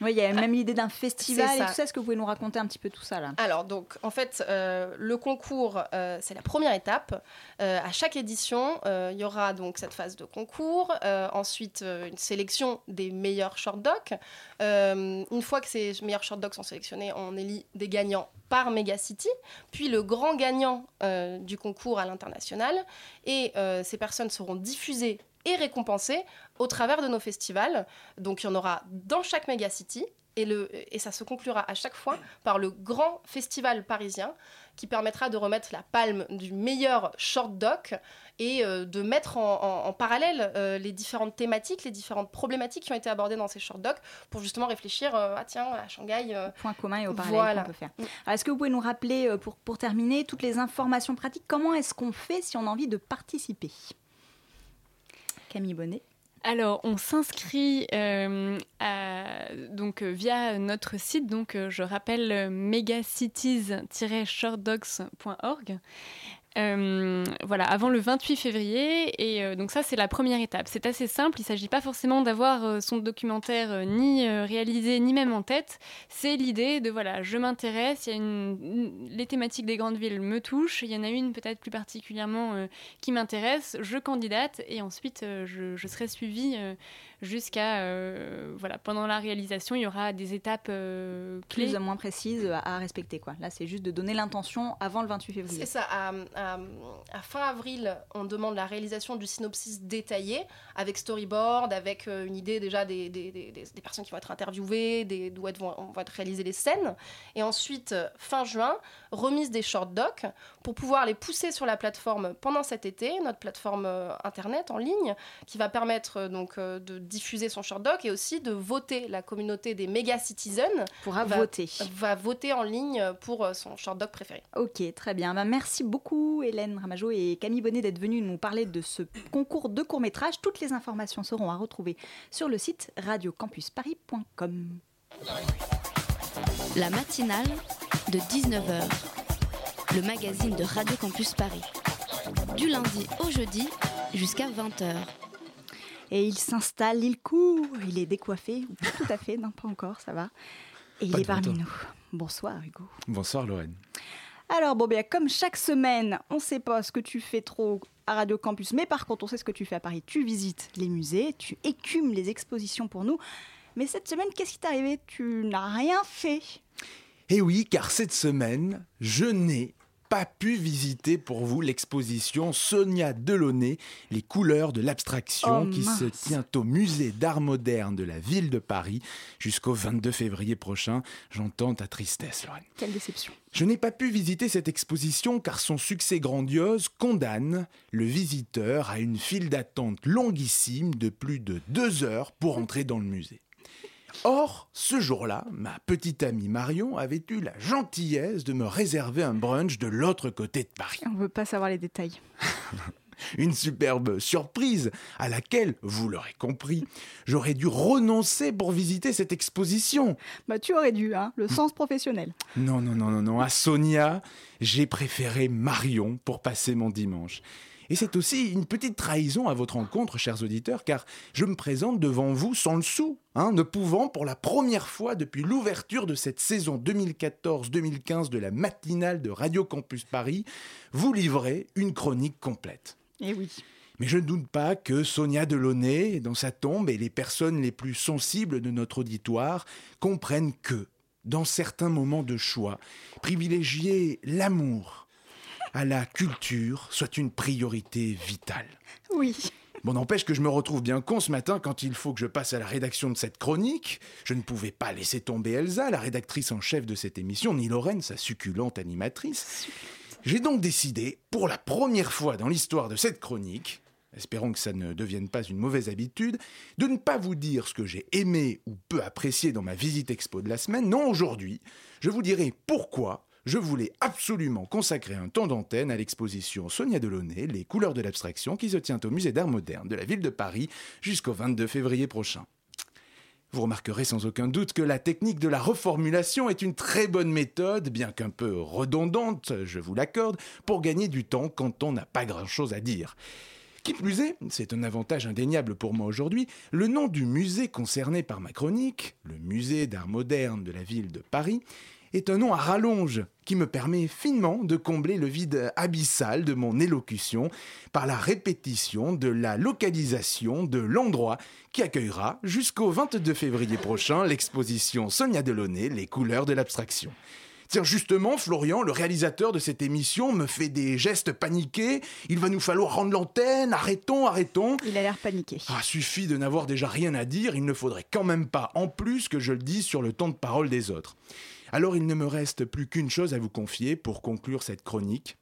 Oui, il y a même l'idée d'un festival et tout ça. Est-ce que vous pouvez nous raconter un petit peu tout ça là? Alors, donc, en fait, euh, le concours, euh, c'est la première étape. à chaque édition, il y aura donc cette phase de concours, ensuite une sélection des meilleurs short docs. une fois que ces meilleurs short docs sont sélectionnés, on élit des gagnants par Megacity, puis le grand gagnant euh, du concours à l'international. Et euh, ces personnes seront diffusées et récompensées au travers de nos festivals. Donc il y en aura dans chaque Megacity. Et, le, et ça se conclura à chaque fois par le grand festival parisien qui permettra de remettre la palme du meilleur short doc et euh, de mettre en, parallèle euh, les différentes thématiques, les différentes problématiques qui ont été abordées dans ces short docs pour justement réfléchir euh, ah tiens à Shanghai point commun et au parallèle qu'on peut faire. est-ce que vous pouvez nous rappeler pour, pour terminer toutes les informations pratiques? Comment est-ce qu'on fait si on a envie de participer? Camille Bonnet. Alors, on s'inscrit euh, donc euh, via notre site. Donc, euh, je rappelle megacities-shortdogs.org. Euh, voilà, avant le 28 février. Et euh, donc ça, c'est la première étape. C'est assez simple. Il ne s'agit pas forcément d'avoir euh, son documentaire euh, ni euh, réalisé, ni même en tête. C'est l'idée de, voilà, je m'intéresse, il y a une, une- les thématiques des grandes villes me touchent. Il y en a une peut-être plus particulièrement euh, qui m'intéresse. Je candidate et ensuite, euh, je, je serai suivie euh, jusqu'à... euh, voilà, pendant la réalisation, il y aura des étapes euh, clés. Plus ou moins précises à, à respecter. Quoi. Là, c'est juste de donner l'intention avant le 28 février. C'est ça. À, à- à fin avril, on demande la réalisation du synopsis détaillé, avec storyboard, avec euh, une idée déjà des, des- des- des- des personnes qui vont être interviewées, des- d'où elles vont, être réalisées les scènes. Et ensuite, euh, fin juin, remise des short docs pour pouvoir les pousser sur la plateforme pendant cet été, notre plateforme euh, internet en ligne, qui va permettre euh, donc euh, de diffuser son short doc et aussi de voter. La communauté des méga citizens Pourra va, voter. va voter en ligne pour euh, son short doc préféré. Ok, très bien. Ben, merci beaucoup Hélène Ramajo et Camille Bonnet d'être venues nous parler de ce concours de court-métrage. Toutes les informations seront à retrouver sur le site radiocampusparis.com. La matinale de 19h, le magazine de Radio Campus Paris. Du lundi au jeudi jusqu'à 20h. Et il s'installe, il court, il est décoiffé, ou pas tout à fait, non pas encore, ça va. Et il est parmi nous. Bonsoir Hugo. Bonsoir Lorraine. Alors bon, bien, comme chaque semaine, on ne sait pas ce que tu fais trop à Radio Campus, mais par contre, on sait ce que tu fais à Paris. Tu visites les musées, tu écumes les expositions pour nous. Mais cette semaine, qu'est-ce qui t'est arrivé? Tu n'as rien fait. Eh oui, car cette semaine, je n'ai pas pu visiter pour vous l'exposition Sonia Delaunay, Les couleurs de l'abstraction, Oh, qui se tient au musée d'art moderne de la ville de Paris jusqu'au 22 février prochain. J'entends ta tristesse, Lorraine. Quelle déception. Je n'ai pas pu visiter cette exposition car son succès grandiose condamne le visiteur à une file d'attente longuissime de plus de deux heures pour entrer dans le musée. Or, ce jour-là, ma petite amie Marion avait eu la gentillesse de me réserver un brunch de l'autre côté de Paris. On ne veut pas savoir les détails. *laughs* Une superbe surprise à laquelle, vous l'aurez compris, j'aurais dû renoncer pour visiter cette exposition. Bah, tu aurais dû, hein, le sens professionnel. Non, non, non, non, non. À Sonia, j'ai préféré Marion pour passer mon dimanche. Et c'est aussi une petite trahison à votre rencontre, chers auditeurs, car je me présente devant vous sans le sou, hein, ne pouvant pour la première fois depuis l'ouverture de cette saison 2014-2015 de la matinale de Radio Campus Paris, vous livrer une chronique complète. Eh oui. Mais je ne doute pas que Sonia Delaunay, dans sa tombe, et les personnes les plus sensibles de notre auditoire comprennent que, dans certains moments de choix, privilégier l'amour à la culture soit une priorité vitale. Oui. Bon, n'empêche que je me retrouve bien con ce matin quand il faut que je passe à la rédaction de cette chronique. Je ne pouvais pas laisser tomber Elsa, la rédactrice en chef de cette émission, ni Lorraine, sa succulente animatrice. J'ai donc décidé, pour la première fois dans l'histoire de cette chronique, espérons que ça ne devienne pas une mauvaise habitude, de ne pas vous dire ce que j'ai aimé ou peu apprécié dans ma visite expo de la semaine. Non, aujourd'hui, je vous dirai pourquoi je voulais absolument consacrer un temps d'antenne à l'exposition Sonia Delaunay, Les couleurs de l'abstraction, qui se tient au musée d'art moderne de la ville de Paris jusqu'au 22 février prochain. Vous remarquerez sans aucun doute que la technique de la reformulation est une très bonne méthode, bien qu'un peu redondante, je vous l'accorde, pour gagner du temps quand on n'a pas grand-chose à dire. Qui plus est, c'est un avantage indéniable pour moi aujourd'hui, le nom du musée concerné par ma chronique, le musée d'art moderne de la ville de Paris, est un nom à rallonge qui me permet finement de combler le vide abyssal de mon élocution par la répétition de la localisation de l'endroit qui accueillera jusqu'au 22 février prochain l'exposition Sonia Delaunay, Les couleurs de l'abstraction. Tiens, justement, Florian, le réalisateur de cette émission, me fait des gestes paniqués. Il va nous falloir rendre l'antenne. Arrêtons, arrêtons. Il a l'air paniqué. Ah, suffit de n'avoir déjà rien à dire. Il ne faudrait quand même pas, en plus, que je le dise sur le temps de parole des autres. Alors, il ne me reste plus qu'une chose à vous confier pour conclure cette chronique.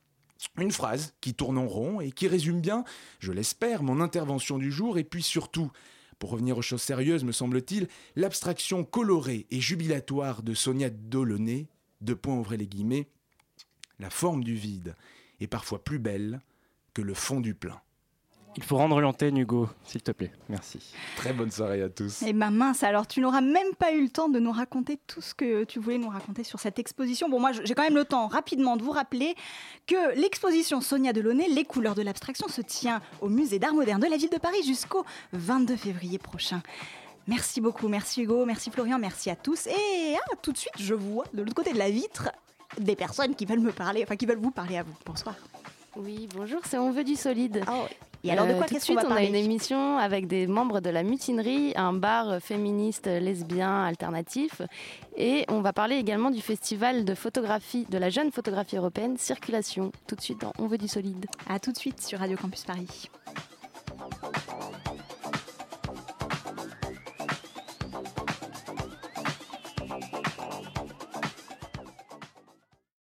Une phrase qui tourne en rond et qui résume bien, je l'espère, mon intervention du jour et puis surtout, pour revenir aux choses sérieuses, me semble-t-il, l'abstraction colorée et jubilatoire de Sonia Delaunay, deux points ouvrez les guillemets, la forme du vide est parfois plus belle que le fond du plein. Il faut rendre l'antenne, Hugo, s'il te plaît. Merci. Très bonne soirée à tous. Eh ben mince, alors tu n'auras même pas eu le temps de nous raconter tout ce que tu voulais nous raconter sur cette exposition. Bon, moi j'ai quand même le temps rapidement de vous rappeler que l'exposition Sonia Delaunay, Les couleurs de l'abstraction, se tient au musée d'art moderne de la ville de Paris jusqu'au 22 février prochain. Merci beaucoup, merci Hugo, merci Florian, merci à tous. Et ah, tout de suite, je vois de l'autre côté de la vitre des personnes qui veulent me parler, enfin qui veulent vous parler à vous. Bonsoir. Oui, bonjour, c'est On veut du solide. Et alors de quoi tout de suite, va on a une émission avec des membres de la Mutinerie, un bar féministe, lesbien, alternatif. Et on va parler également du festival de photographie, de la jeune photographie européenne, Circulation. Tout de suite dans On veut du solide. À tout de suite sur Radio Campus Paris.